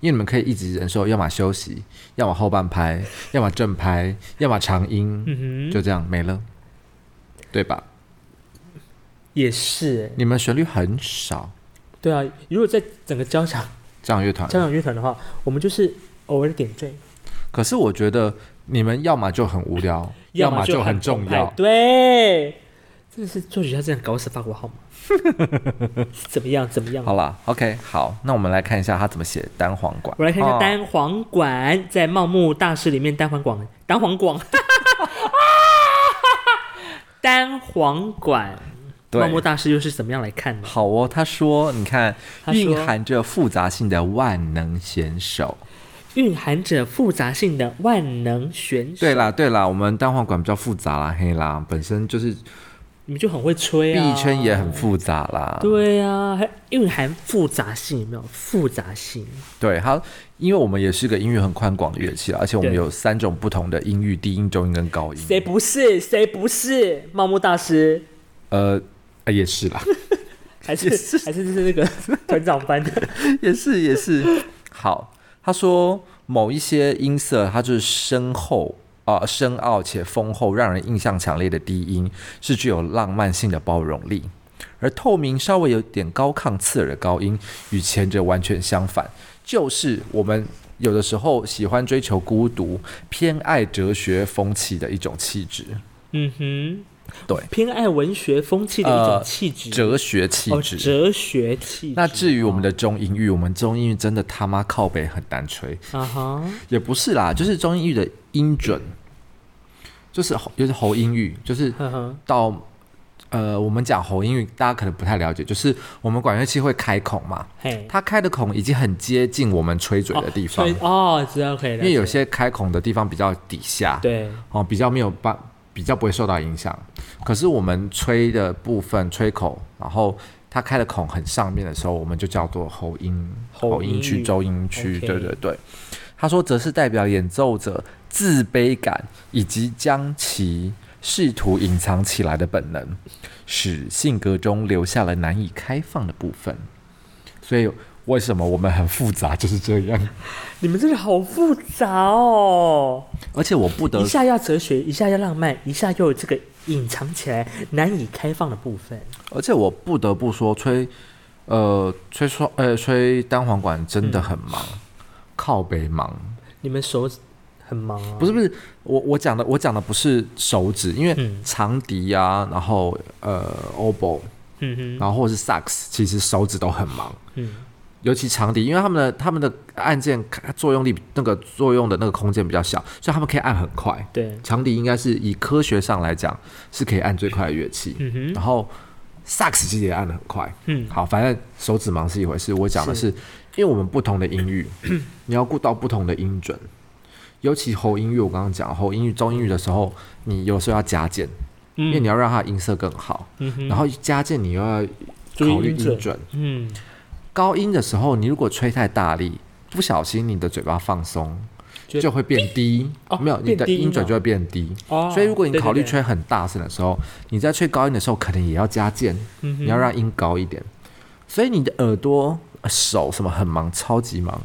因为你们可以一直忍受，要么休息，要么后半拍，要么正拍，要么长音，嗯、就这样没了，对吧？也是，你们旋律很少。对啊，如果在整个交响交响乐团交响乐团的话，我们就是偶尔点缀。可是我觉得你们要么就很无聊，要么就很重要。对，这是作曲家这样搞死法国号吗？怎么样？怎么样？好了，OK，好，那我们来看一下他怎么写单簧管。我来看一下单簧管，哦、在茂木大师里面，单簧管，单簧管，单簧管，茂木大师又是怎么样来看呢？好哦，他说，你看，蕴含着复杂性的万能选手，蕴含着复杂性的万能选手。对啦，对啦，我们单簧管比较复杂啦，黑啦，本身就是。你们就很会吹啊！币圈也很复杂啦。对啊，还蕴含复杂性，有没有复杂性？对，好，因为我们也是个音域很宽广的乐器，而且我们有三种不同的音域：低音、中音跟高音。谁不是？谁不是？茂木大师？呃，也是啦，还是还是就是那个 团长班的，也是也是。好，他说某一些音色，它就是深厚。啊、深奥且丰厚，让人印象强烈的低音是具有浪漫性的包容力，而透明稍微有点高亢刺耳的高音与前者完全相反，就是我们有的时候喜欢追求孤独、偏爱哲学风气的一种气质。嗯哼，对，偏爱文学风气的一种气质、呃，哲学气质、哦，哲学气质。那至于我们的中音域，哦、我们中音域真的他妈靠北很难吹。啊哈，也不是啦，就是中音域的。音准。就是喉，就是喉音域，就是到呃，我们讲喉音域，大家可能不太了解，就是我们管乐器会开孔嘛，嘿。它开的孔已经很接近我们吹嘴的地方。哦，知道可以，因为有些开孔的地方比较底下，对。哦，比较没有办，比较不会受到影响。可是我们吹的部分吹口，然后它开的孔很上面的时候，我们就叫做喉音，喉音区、周音区，对对对。他说，则是代表演奏者。自卑感以及将其试图隐藏起来的本能，使性格中留下了难以开放的部分。所以，为什么我们很复杂？就是这样。你们真的好复杂哦！而且我不得一下要哲学，一下要浪漫，一下又有这个隐藏起来难以开放的部分。而且我不得不说，吹呃吹双呃吹单簧管真的很忙，嗯、靠北忙。你们手指。很忙啊！不是不是，我我讲的我讲的不是手指，因为长笛啊，然后呃，oboe，嗯哼，然后或者是萨克斯，其实手指都很忙。嗯，尤其长笛，因为他们的他们的按键作用力那个作用的那个空间比较小，所以他们可以按很快。对，长笛应该是以科学上来讲是可以按最快的乐器。嗯哼，然后萨克斯其实也按的很快。嗯，好，反正手指忙是一回事，我讲的是，是因为我们不同的音域，你要顾到不同的音准。尤其喉音域，我刚刚讲喉音域、中音域的时候，你有时候要加键，嗯、因为你要让它音色更好。嗯、哼然后加键，你又要考虑音准。嗯，高音的时候，你如果吹太大力，不小心你的嘴巴放松，就就会变低。哦没有，你的音准就会变低。哦所以如果你考虑吹很大声的时候，你在吹高音的时候，可能也要加键，嗯你要让音高一点。所以你的耳朵、呃手什么很忙，超级忙。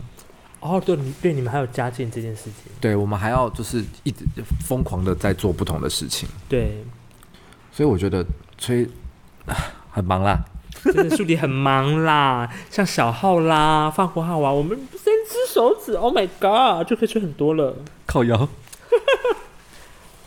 哦，对，你对你们还有加键这件事情，对我们还要就是一直疯狂的在做不同的事情，对，所以我觉得吹啊很忙啦。真的树迪很忙啦，像小号啦、法国号啊，我们三只手指，Oh my God，就可以吹很多了。靠腰。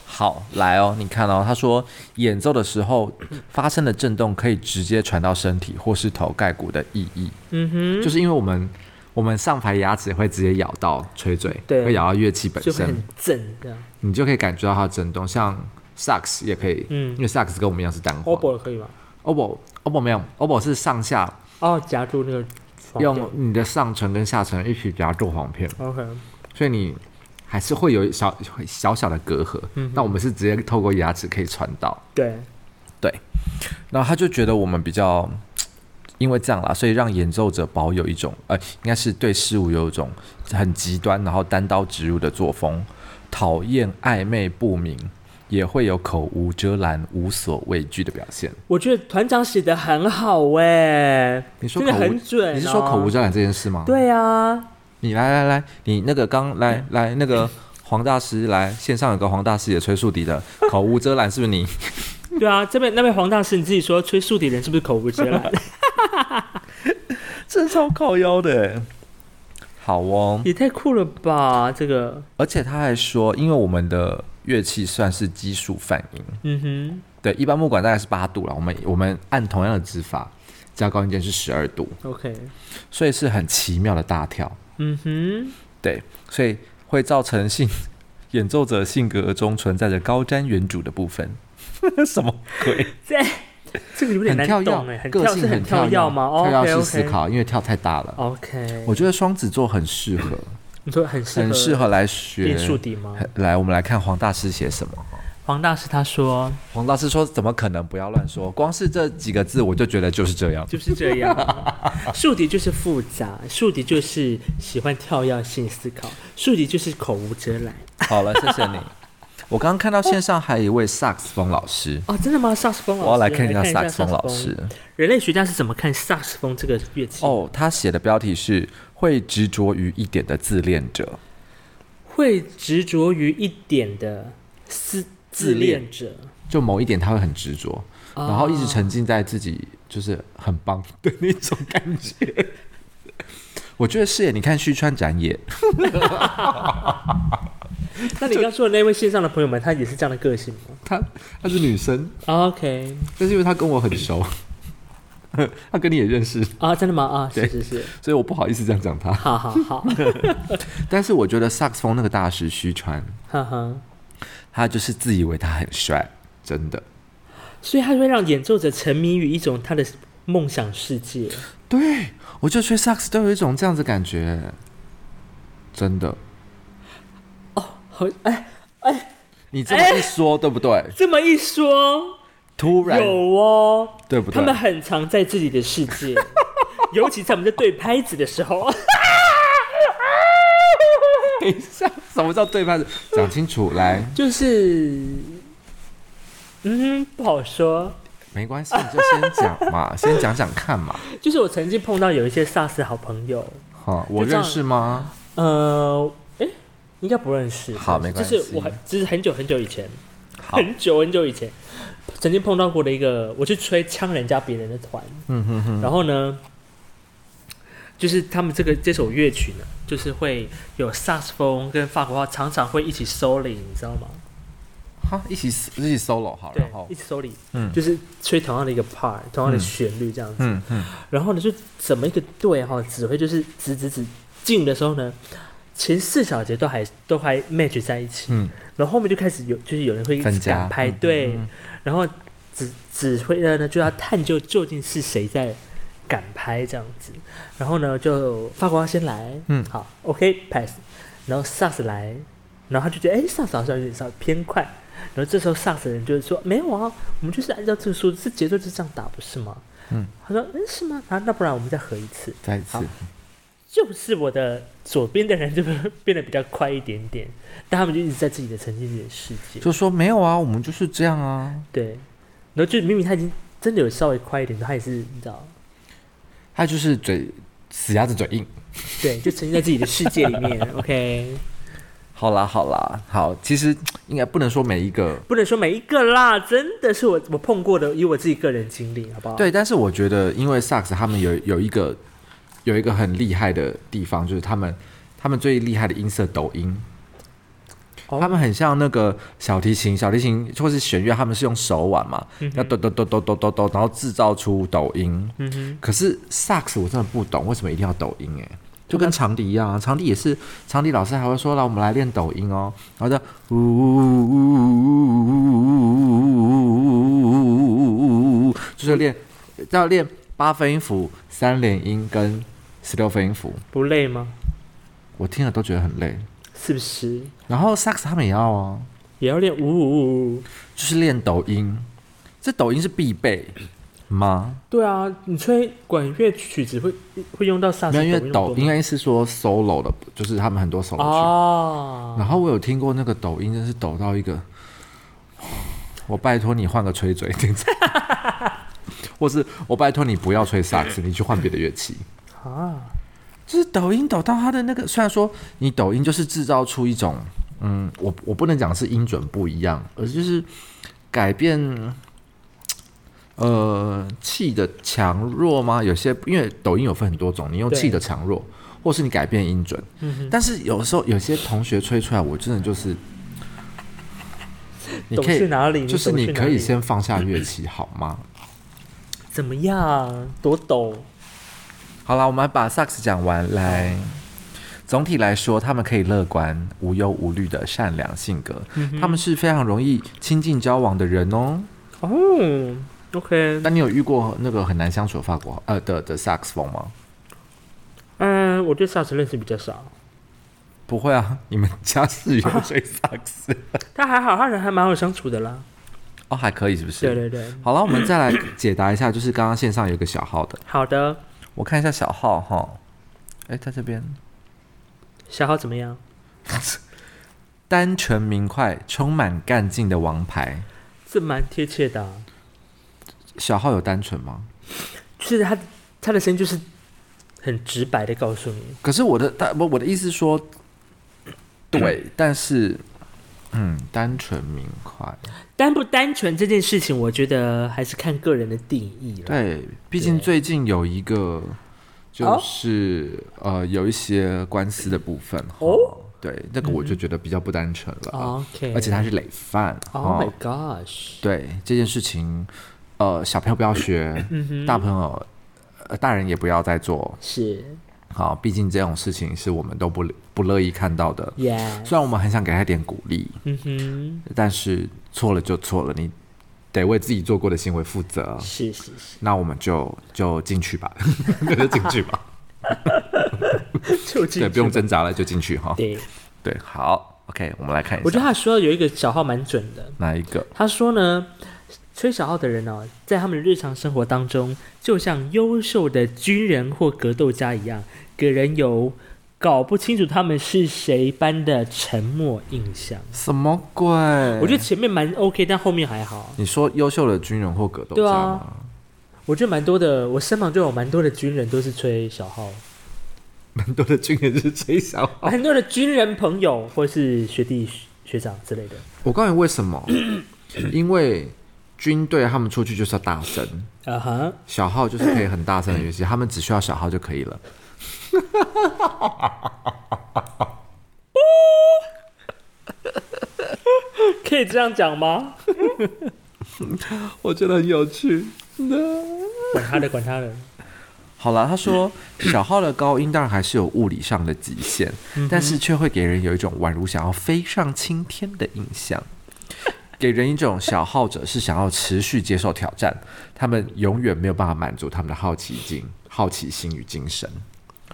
好，来哦，你看哦，他说演奏的时候发生的震动可以直接传到身体或是头盖骨的意义，嗯哼，就是因为我们我们上排牙齿会直接咬到吹嘴，对会咬到乐器本身就会很，震这样。你就可以感觉到它的震动。像萨克斯也可以，嗯因为萨克斯跟我们一样是单簧。OBO 可以吗？OBO 没有，OPPO 是上下哦，夹住那个簧用你的上唇跟下唇一起夹住簧片，OK，所以你还是会有小小小的隔阂。嗯那我们是直接透过牙齿可以传到。对，然后他就觉得我们比较，因为这样啦，所以让演奏者保有一种呃，应该是对事物有一种很极端，然后单刀直入的作风，讨厌暧昧不明，也会有口无遮拦、无所畏惧的表现。我觉得团长写的很好哎，真的你说口无很准、哦。你是说口无遮拦这件事吗？，对啊，你来来来，你那个刚来来那个黄大师来线上有个黄大师也吹竖笛的，口无遮拦是不是你？对啊，这边那位黄大师，你自己说吹竖笛人是不是口无遮拦？这超靠腰的。好哦，也太酷了吧！这个，而且他还说，因为我们的乐器算是基数泛音，嗯哼。对，一般木管大概是八度了，我们我们按同样的指法，加高音键是十二度，，OK，所以是很奇妙的大跳，嗯哼，对，所以会造成性演奏者性格中存在着高瞻远瞩的部分，什么鬼？这这个有点难很跳懂哎，个性很跳跃吗？跳跃式思考，因为跳太大了。OK，我觉得双子座很适合，你说很适合很适合来学练竖笛吗？来，我们来看黄大师写什么。黄大师他说黄大师说：“怎么可能？不要乱说，光是这几个字，我就觉得就是这样。就是这样，竖笛就是复杂，竖笛就是喜欢跳跃性思考，竖笛就是口无遮拦。”好了，谢谢你。我刚刚看到线上还有一位萨克斯风老师，哦，真的吗？萨克斯风老师，我要来看一下萨克斯风老师。人类学家是怎么看萨克斯风这个乐器？哦，他写的标题是“会执着于一点的自恋者。会执着于一点的自自恋者，”，就某一点他会很执着，哦然后一直沉浸在自己就是很棒的那种感觉。我觉得是耶，你看须川展也，那你刚刚说的那位线上的朋友们，他也是这样的个性吗？她她是女生，？OK，但是因为她跟我很熟，她跟你也认识，啊，真的吗？啊，是对是是，所以我不好意思这样讲他。好好好，但是我觉得萨克斯风那个大师虚传，哈哈。他就是自以为他很帅，真的。所以他会让演奏者沉迷于一种他的梦想世界。对，我就吹萨克斯都有一种这样子感觉，真的。哦好，哎，你这么一说，对不对？这么一说，突然，有哦，对不对？他们很常在自己的世界，尤其在我们在对拍子的时候。等一下，什么叫对拍子？讲清楚来，就是，嗯，不好说。没关系，你就先讲嘛，先讲讲看嘛。就是我曾经碰到有一些 SARS 好朋友，好，我认识吗？呃，哎，应该不认识。好没关系就是我很，就是很久很久以前，很久很久以前，曾经碰到过的一个，我去吹枪人家别人的团，嗯哼哼，然后呢，就是他们这个这首乐曲呢，就是会有萨克斯风跟法国话常常会一起 solo，你知道吗？哈，一起一起 solo 好，对然后，一起 solo，嗯。就是吹同样的一个 part，同样的旋律这样子。嗯嗯，然后呢，就怎么一个队哈，指挥就是指指指进的时候呢，前四小节都还都还 match 在一起，嗯，然后后面就开始有就是有人会一直分家。赶拍，嗯对，嗯然后指指挥的呢就要探究究竟是谁在赶拍这样子，然后呢就法国号先来，嗯。好，OK pass，然后萨斯来，然后他就觉得哎萨斯好像有点稍微偏快，然后这时候萨斯的人就是说没有啊，我们就是按照这个数字，节奏就是这样打不是吗？嗯，他说嗯是吗？啊那不然我们再合一次，再一次。好，就是我的左边的人就变得比较快一点点，但他们就一直在自己的沉浸自己的世界，就说没有啊，我们就是这样啊。对，然后就明明他已经真的有稍微快一点，他也是你知道，他就是嘴死鸭子嘴硬，对，就沉浸在自己的世界里面。OK，好啦好啦好，其实应该不能说每一个，不能说每一个啦，真的是我我碰过的，以我自己个人经历，好不好？对，但是我觉得因为 Sax 他们有有一个。有一个很厉害的地方，就是他们他们最厉害的音色抖音，他们很像那个小提琴，小提琴或是弦乐，他们是用手腕嘛，要抖抖抖抖抖抖抖，然后制造出抖音。嗯哼可是萨克斯我真的不懂，为什么一定要抖音？哎，就跟长笛一样啊，长笛也是，长笛老师还会说，来我们来练抖音哦，然后就呜呜呜呜呜呜呜呜呜呜，就是练要练八分音符、三连音跟。十六分音符不累吗？我听了都觉得很累，是不是？然后萨克斯他们也要啊，也要练，呜呜呜，就是练抖音。这抖音是必备 吗？对啊，你吹管乐曲子会会用到萨克斯。因为抖应该是说 solo 的，就是他们很多 solo 曲。哦。然后我有听过那个抖音，真是抖到一个，我拜托你换个吹嘴，或是我拜托你不要吹萨克斯，你去换别的乐器。啊，就是抖音抖到他的那个，虽然说你抖音就是制造出一种，嗯，我我不能讲是音准不一样，而是就是改变，呃，气的强弱吗？有些因为抖音有分很多种，你用气的强弱，或是你改变音准。嗯哼。但是有时候有些同学吹出来，我真的就是，你可以哪里？就是你可以先放下乐器好吗？怎么样？多抖。好了，我们把萨克斯讲完。来，总体来说，他们可以乐观、无忧无虑的善良性格，嗯、他们是非常容易亲近交往的人哦。哦，OK。那你有遇过那个很难相处的法国呃的的萨克斯风吗？嗯，我对萨克斯认识比较少。不会啊，你们家是有吹萨克斯？他还好，他人还蛮好相处的啦。哦，还可以，是不是？对对对。好了，我们再来解答一下，就是刚刚线上有一个小号的。好的。我看一下小号哈，哎，在这边。小号怎么样？单纯明快、充满干劲的王牌，这蛮贴切的啊。小号有单纯吗？就是他他的声音就是很直白的告诉你。可是我的他我我的意思是说，对，但是嗯，单纯明快。单不单纯这件事情，我觉得还是看个人的定义了。对，毕竟最近有一个，就是、哦、呃，有一些官司的部分。哦，对，那个我就觉得比较不单纯了。OK，、嗯、而且他是累犯。Oh my gosh！对这件事情，呃，小朋友不要学，嗯、大朋友、呃，大人也不要再做。是。好，毕竟这种事情是我们都不不乐意看到的。Yeah. 虽然我们很想给他一点鼓励，嗯哼，但是错了就错了，你得为自己做过的行为负责。是是是。那我们就就进去吧，就进去吧。就进去，对，不用挣扎了，就进去哈。对对，好，OK，我们来看一下。我觉得他说有一个小号蛮准的。哪一个？他说呢，吹小号的人哦，在他们的日常生活当中，就像优秀的军人或格斗家一样。给人有搞不清楚他们是谁般的沉默印象。什么鬼？我觉得前面蛮 OK，但后面还好。你说优秀的军人或格斗家吗？啊？我觉得蛮多的，我身旁就有蛮多的军人都是吹小号。蛮多的军人是吹小号，很多的军人朋友或是学弟学长之类的。我告诉你为什么？因为军队他们出去就是要大声。啊哈，小号就是可以很大声的乐器，他们只需要小号就可以了。哈哈哈哈哈哈！可以这样讲吗？我觉得很有趣。管他的，管他的。好了，他说小号的高音当然还是有物理上的极限，但是却会给人有一种宛如想要飞上青天的印象，给人一种小号者是想要持续接受挑战，他们永远没有办法满足他们的好奇心、好奇心与精神。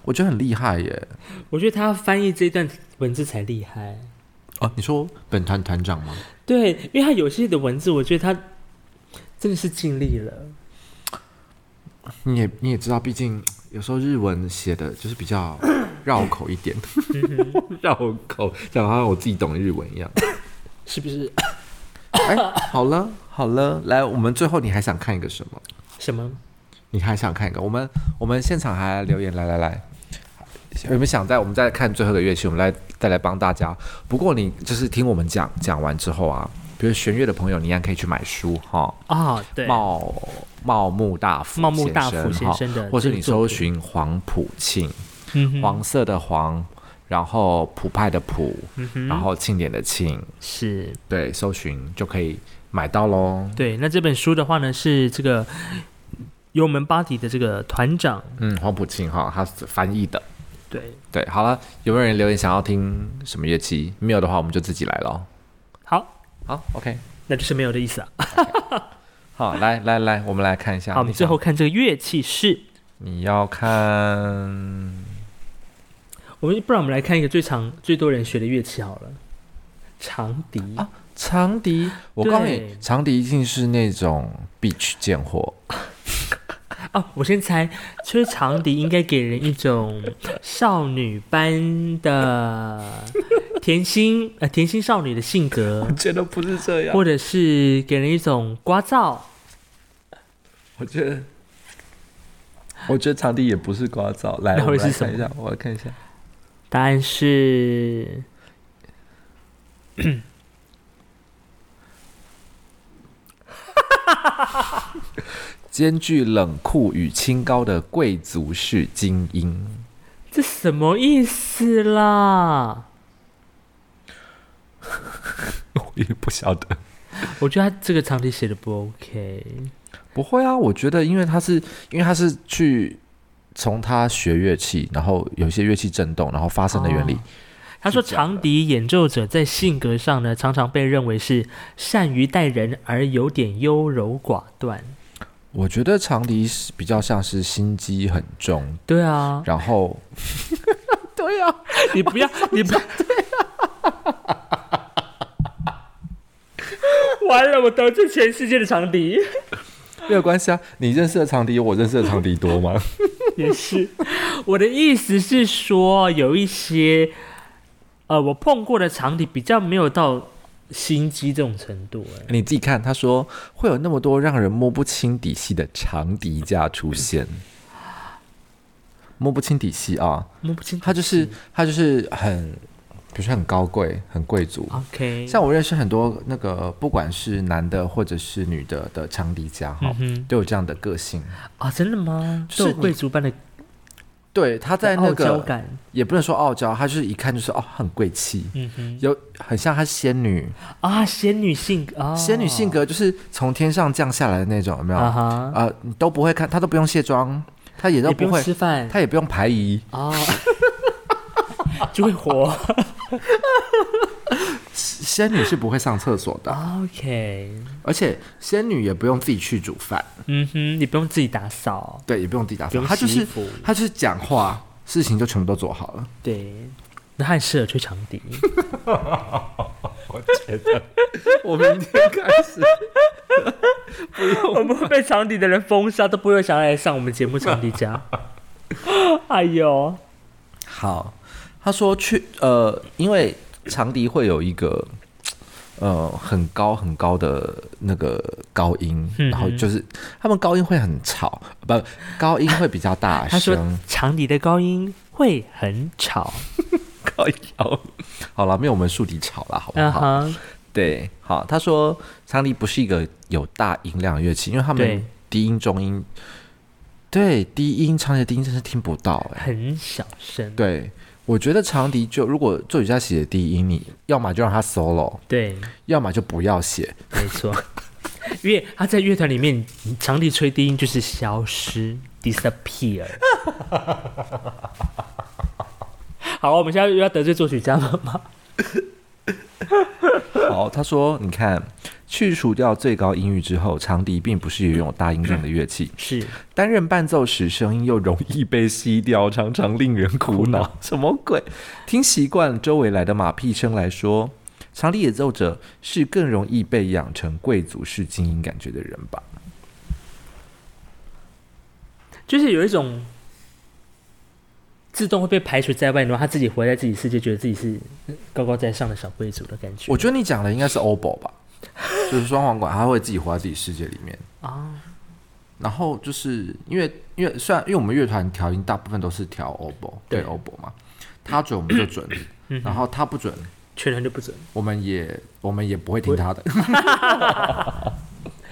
我觉得很厉害耶！我觉得他翻译这段文字才厉害哦。你说本团团长吗？对，因为他有些的文字，我觉得他真的是尽力了。你也你也知道，毕竟 有时候日文写的就是比较绕口一点，绕口，讲好像我自己懂日文一样，是不是？哎、欸，好了好了，来，我们最后你还想看一个什么？什么？你还想看一个？我们我们现场还留言，来来来，有没有想在我们再看最后的乐器？我们来再来帮大家。不过你就是听我们讲讲完之后啊，比如弦乐的朋友，你一样可以去买书哈。啊、哦，对，茂茂木大辅茂木大辅先生的，或是你搜寻黄埔庆，嗯，黄色的黄，然后普派的普，嗯、然后庆典的庆，是对，搜寻就可以买到喽。对，那这本书的话呢，是这个。幽门巴迪的这个团长，嗯，黄埔庆哈，他是翻译的，对对，好了，有没有人留言想要听什么乐器？没有的话，我们就自己来喽。好，好，OK，那就是没有的意思啊。Okay. 好，来来来，我们来看一下。好，我们最后看这个乐器是，你要看，我们不然我们来看一个最常、最多人学的乐器好了，长笛啊，长笛。我告诉你，长笛一定是那种 Beach 贱货。哦，我先猜，吹长笛应该给人一种少女般的甜心，呃，甜心少女的性格。我觉得不是这样，或者是给人一种聒噪。我觉得，我觉得长笛也不是聒噪。来，我来看一下，我来看一下，答案是。兼具冷酷与清高的贵族式精英，这什么意思啦？我也不晓得。我觉得他这个长笛写的不 OK。不会啊，我觉得因为他是因为他是去从他学乐器，然后有些乐器震动，然后发声的原理。哦、他说，长笛演奏者在性格上呢，常常被认为是善于待人，而有点优柔寡断。我觉得长笛是比较像是心机很重，对啊，然后，对啊，你不要，你不要，完了，我得罪全世界的长笛，没有关系啊，你认识的长笛有，我认识的长笛多吗？也是，我的意思是说，有一些，呃，我碰过的长笛比较没有到。心机这种程度，哎，你自己看，他说会有那么多让人摸不清底细的长笛架出现，摸不清底细啊，摸不清，他就是他就是很，比如说很高贵、很贵族。OK，像我认识很多那个，不管是男的或者是女的的长笛家哈，嗯、都有这样的个性啊，真的吗？就是贵族般的。对，他在那个感。也不能说傲娇，他就是一看就是哦，很贵气，嗯哼，有很像他仙女啊，仙女性格，哦、仙女性格就是从天上降下来的那种，有没有？啊，呃，你都不会看，他都不用卸妆，他也都不会不吃饭，他也不用排疑啊，哦、就会活。仙女是不会上厕所的，OK，而且仙女也不用自己去煮饭，嗯哼，也不用自己打扫，对，也不用自己打扫，她就是她就是讲话，事情就全部都做好了，对，那她很适合吹长笛，我觉得我明天开始。不用，我们会被长笛的人封杀，都不会想要来上我们节目长笛家，哎呦，好，他说去呃，因为长笛会有一个。呃，很高很高的那个高音，嗯、然后就是他们高音会很吵，不，高音会比较大 声。他说长笛的高音会很吵，高音好，好了，没有我们竖笛吵了，好不好？Uh huh、对，好。他说长笛不是一个有大音量的乐器，因为他们低音中音，对，低音长笛的低音真是听不到，哎，很小声，对。我觉得长笛就如果作曲家写低音，你要么就让他 solo，对，要么就不要写。没错，因为他在乐团里面，长笛吹低音就是消失，disappear。好，我们现在又要得罪作曲家了吗？好，他说，你看。去除掉最高音域之后，长笛并不是拥有大音量的乐器。是担任伴奏时，声音又容易被吸掉，常常令人苦恼。什么鬼？听习惯周围来的马屁声来说，长笛演奏者是更容易被养成贵族式精英感觉的人吧？就是有一种自动会被排除在外，然后他自己活在自己世界，觉得自己是高高在上的小贵族的感觉。我觉得你讲的应该是 OBO 吧，就是双簧管，他会自己活在自己世界里面啊。然后就是因为因为虽然因为我们乐团调音大部分都是调 OBO 对 OBO 嘛，他准我们就准，然后他不准，全团就不准，我们也我们也不会听他的。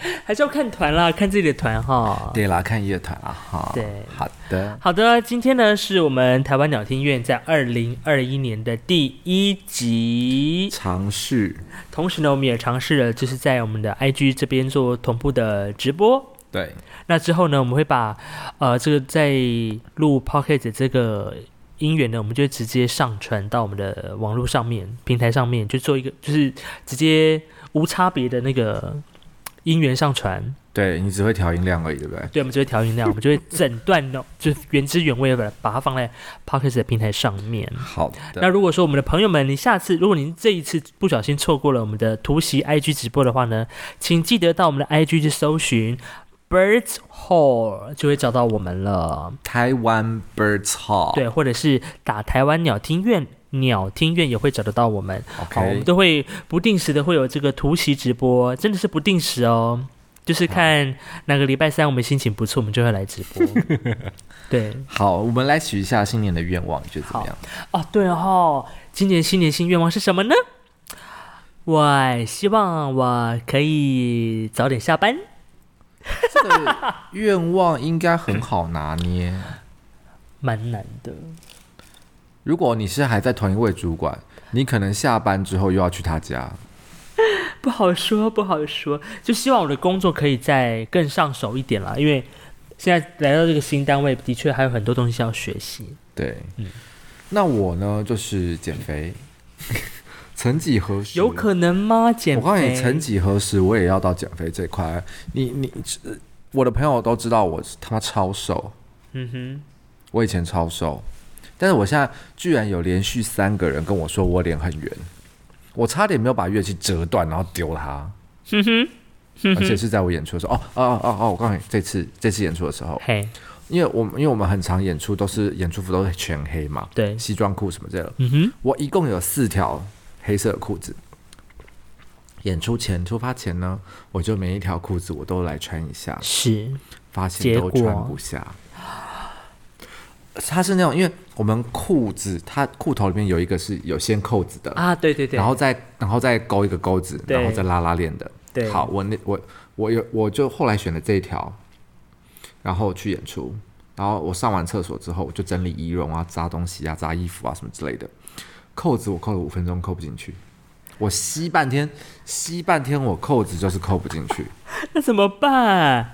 还是要看团啦，看自己的团哈。对啦，看乐团啊哈。对，好的，好的。今天呢，是我们台湾鸟听院在二零二一年的第一集尝试。同时呢，我们也尝试了，就是在我们的 IG 这边做同步的直播。对。那之后呢，我们会把呃这个在录 Podcast 这个音源呢，我们就直接上传到我们的网络上面平台上面，就做一个就是直接无差别的那个。音源上传，对，你只会调音量而已，对不对？对，我们只会调音量，我们就会整段的，就是原汁原味的把它放在 p o c k e t 的平台上面。好的。那如果说我们的朋友们，你下次如果您这一次不小心错过了我们的突袭 IG 直播的话呢，请记得到我们的 IG 去搜寻 Birds Hall，就会找到我们了。台湾 Birds Hall，对，或者是打台湾鸟听院。鸟听院也会找得到我们.好，我们都会不定时的会有这个突袭直播，真的是不定时哦，就是看哪个礼拜三我们心情不错，我们就会来直播。对，好，我们来许一下新年的愿望，你觉得怎么样？哦，对哦，今年新年新愿望是什么呢？我希望我可以早点下班。这个愿望应该很好拿捏，蛮难的。如果你是还在同一位主管，你可能下班之后又要去他家，不好说，不好说。就希望我的工作可以再更上手一点啦，因为现在来到这个新单位，的确还有很多东西要学习。对，嗯，那我呢，就是减肥。曾几何时，有可能吗？减肥？我告诉你，曾几何时，我也要到减肥这块。你你，我的朋友都知道我他妈超瘦。嗯哼，我以前超瘦。但是我现在居然有连续三个人跟我说我脸很圆，我差点没有把乐器折断然后丢他，而且是在我演出的时候，哦哦哦哦，我告诉你，这次这次演出的时候，嘿，因为我们因为我们很常演出都是演出服都是全黑嘛，对，西装裤什么之类的，嗯哼，我一共有四条黑色的裤子，演出前出发前呢，我就每一条裤子我都来穿一下，是，发现都穿不下。它是那种，因为我们裤子，它裤头里面有一个是有先扣子的啊，对对对，然后再然后再勾一个钩子，然后再拉拉链的。对，好，我那我我有我就后来选了这一条，然后去演出，然后我上完厕所之后，我就整理仪容啊，扎东西啊，扎衣服啊什么之类的。扣子我扣了五分钟，扣不进去，我吸半天，吸半天，我扣子就是扣不进去，那怎么办？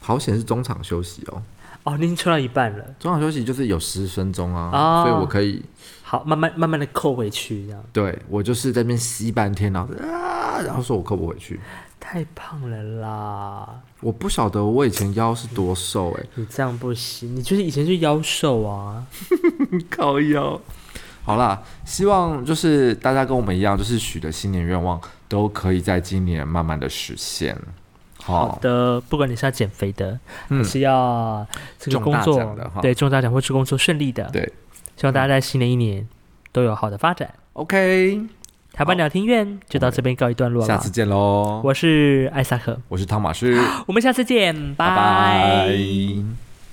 好险是中场休息哦。哦，你已经吹到一半了。中场休息就是有十分钟啊，哦、所以我可以好慢慢慢慢的扣回去，这样。对，我就是在那边吸半天，然后啊，然后说我扣不回去。太胖了啦！我不晓得我以前腰是多瘦哎、欸。你这样不行，你就是以前是腰瘦啊，靠腰。好啦，希望就是大家跟我们一样，就是许的新年愿望都可以在今年慢慢的实现。好。的，不管你是要减肥的，还、嗯、是要这个工作，对，中大奖或是工作顺利的，对，希望大家在新的一年都有好的发展。OK，台湾鸟庭院就到这边告一段落了，下次见喽！我是艾萨克，我是汤马士，我们下次见，拜拜。Bye bye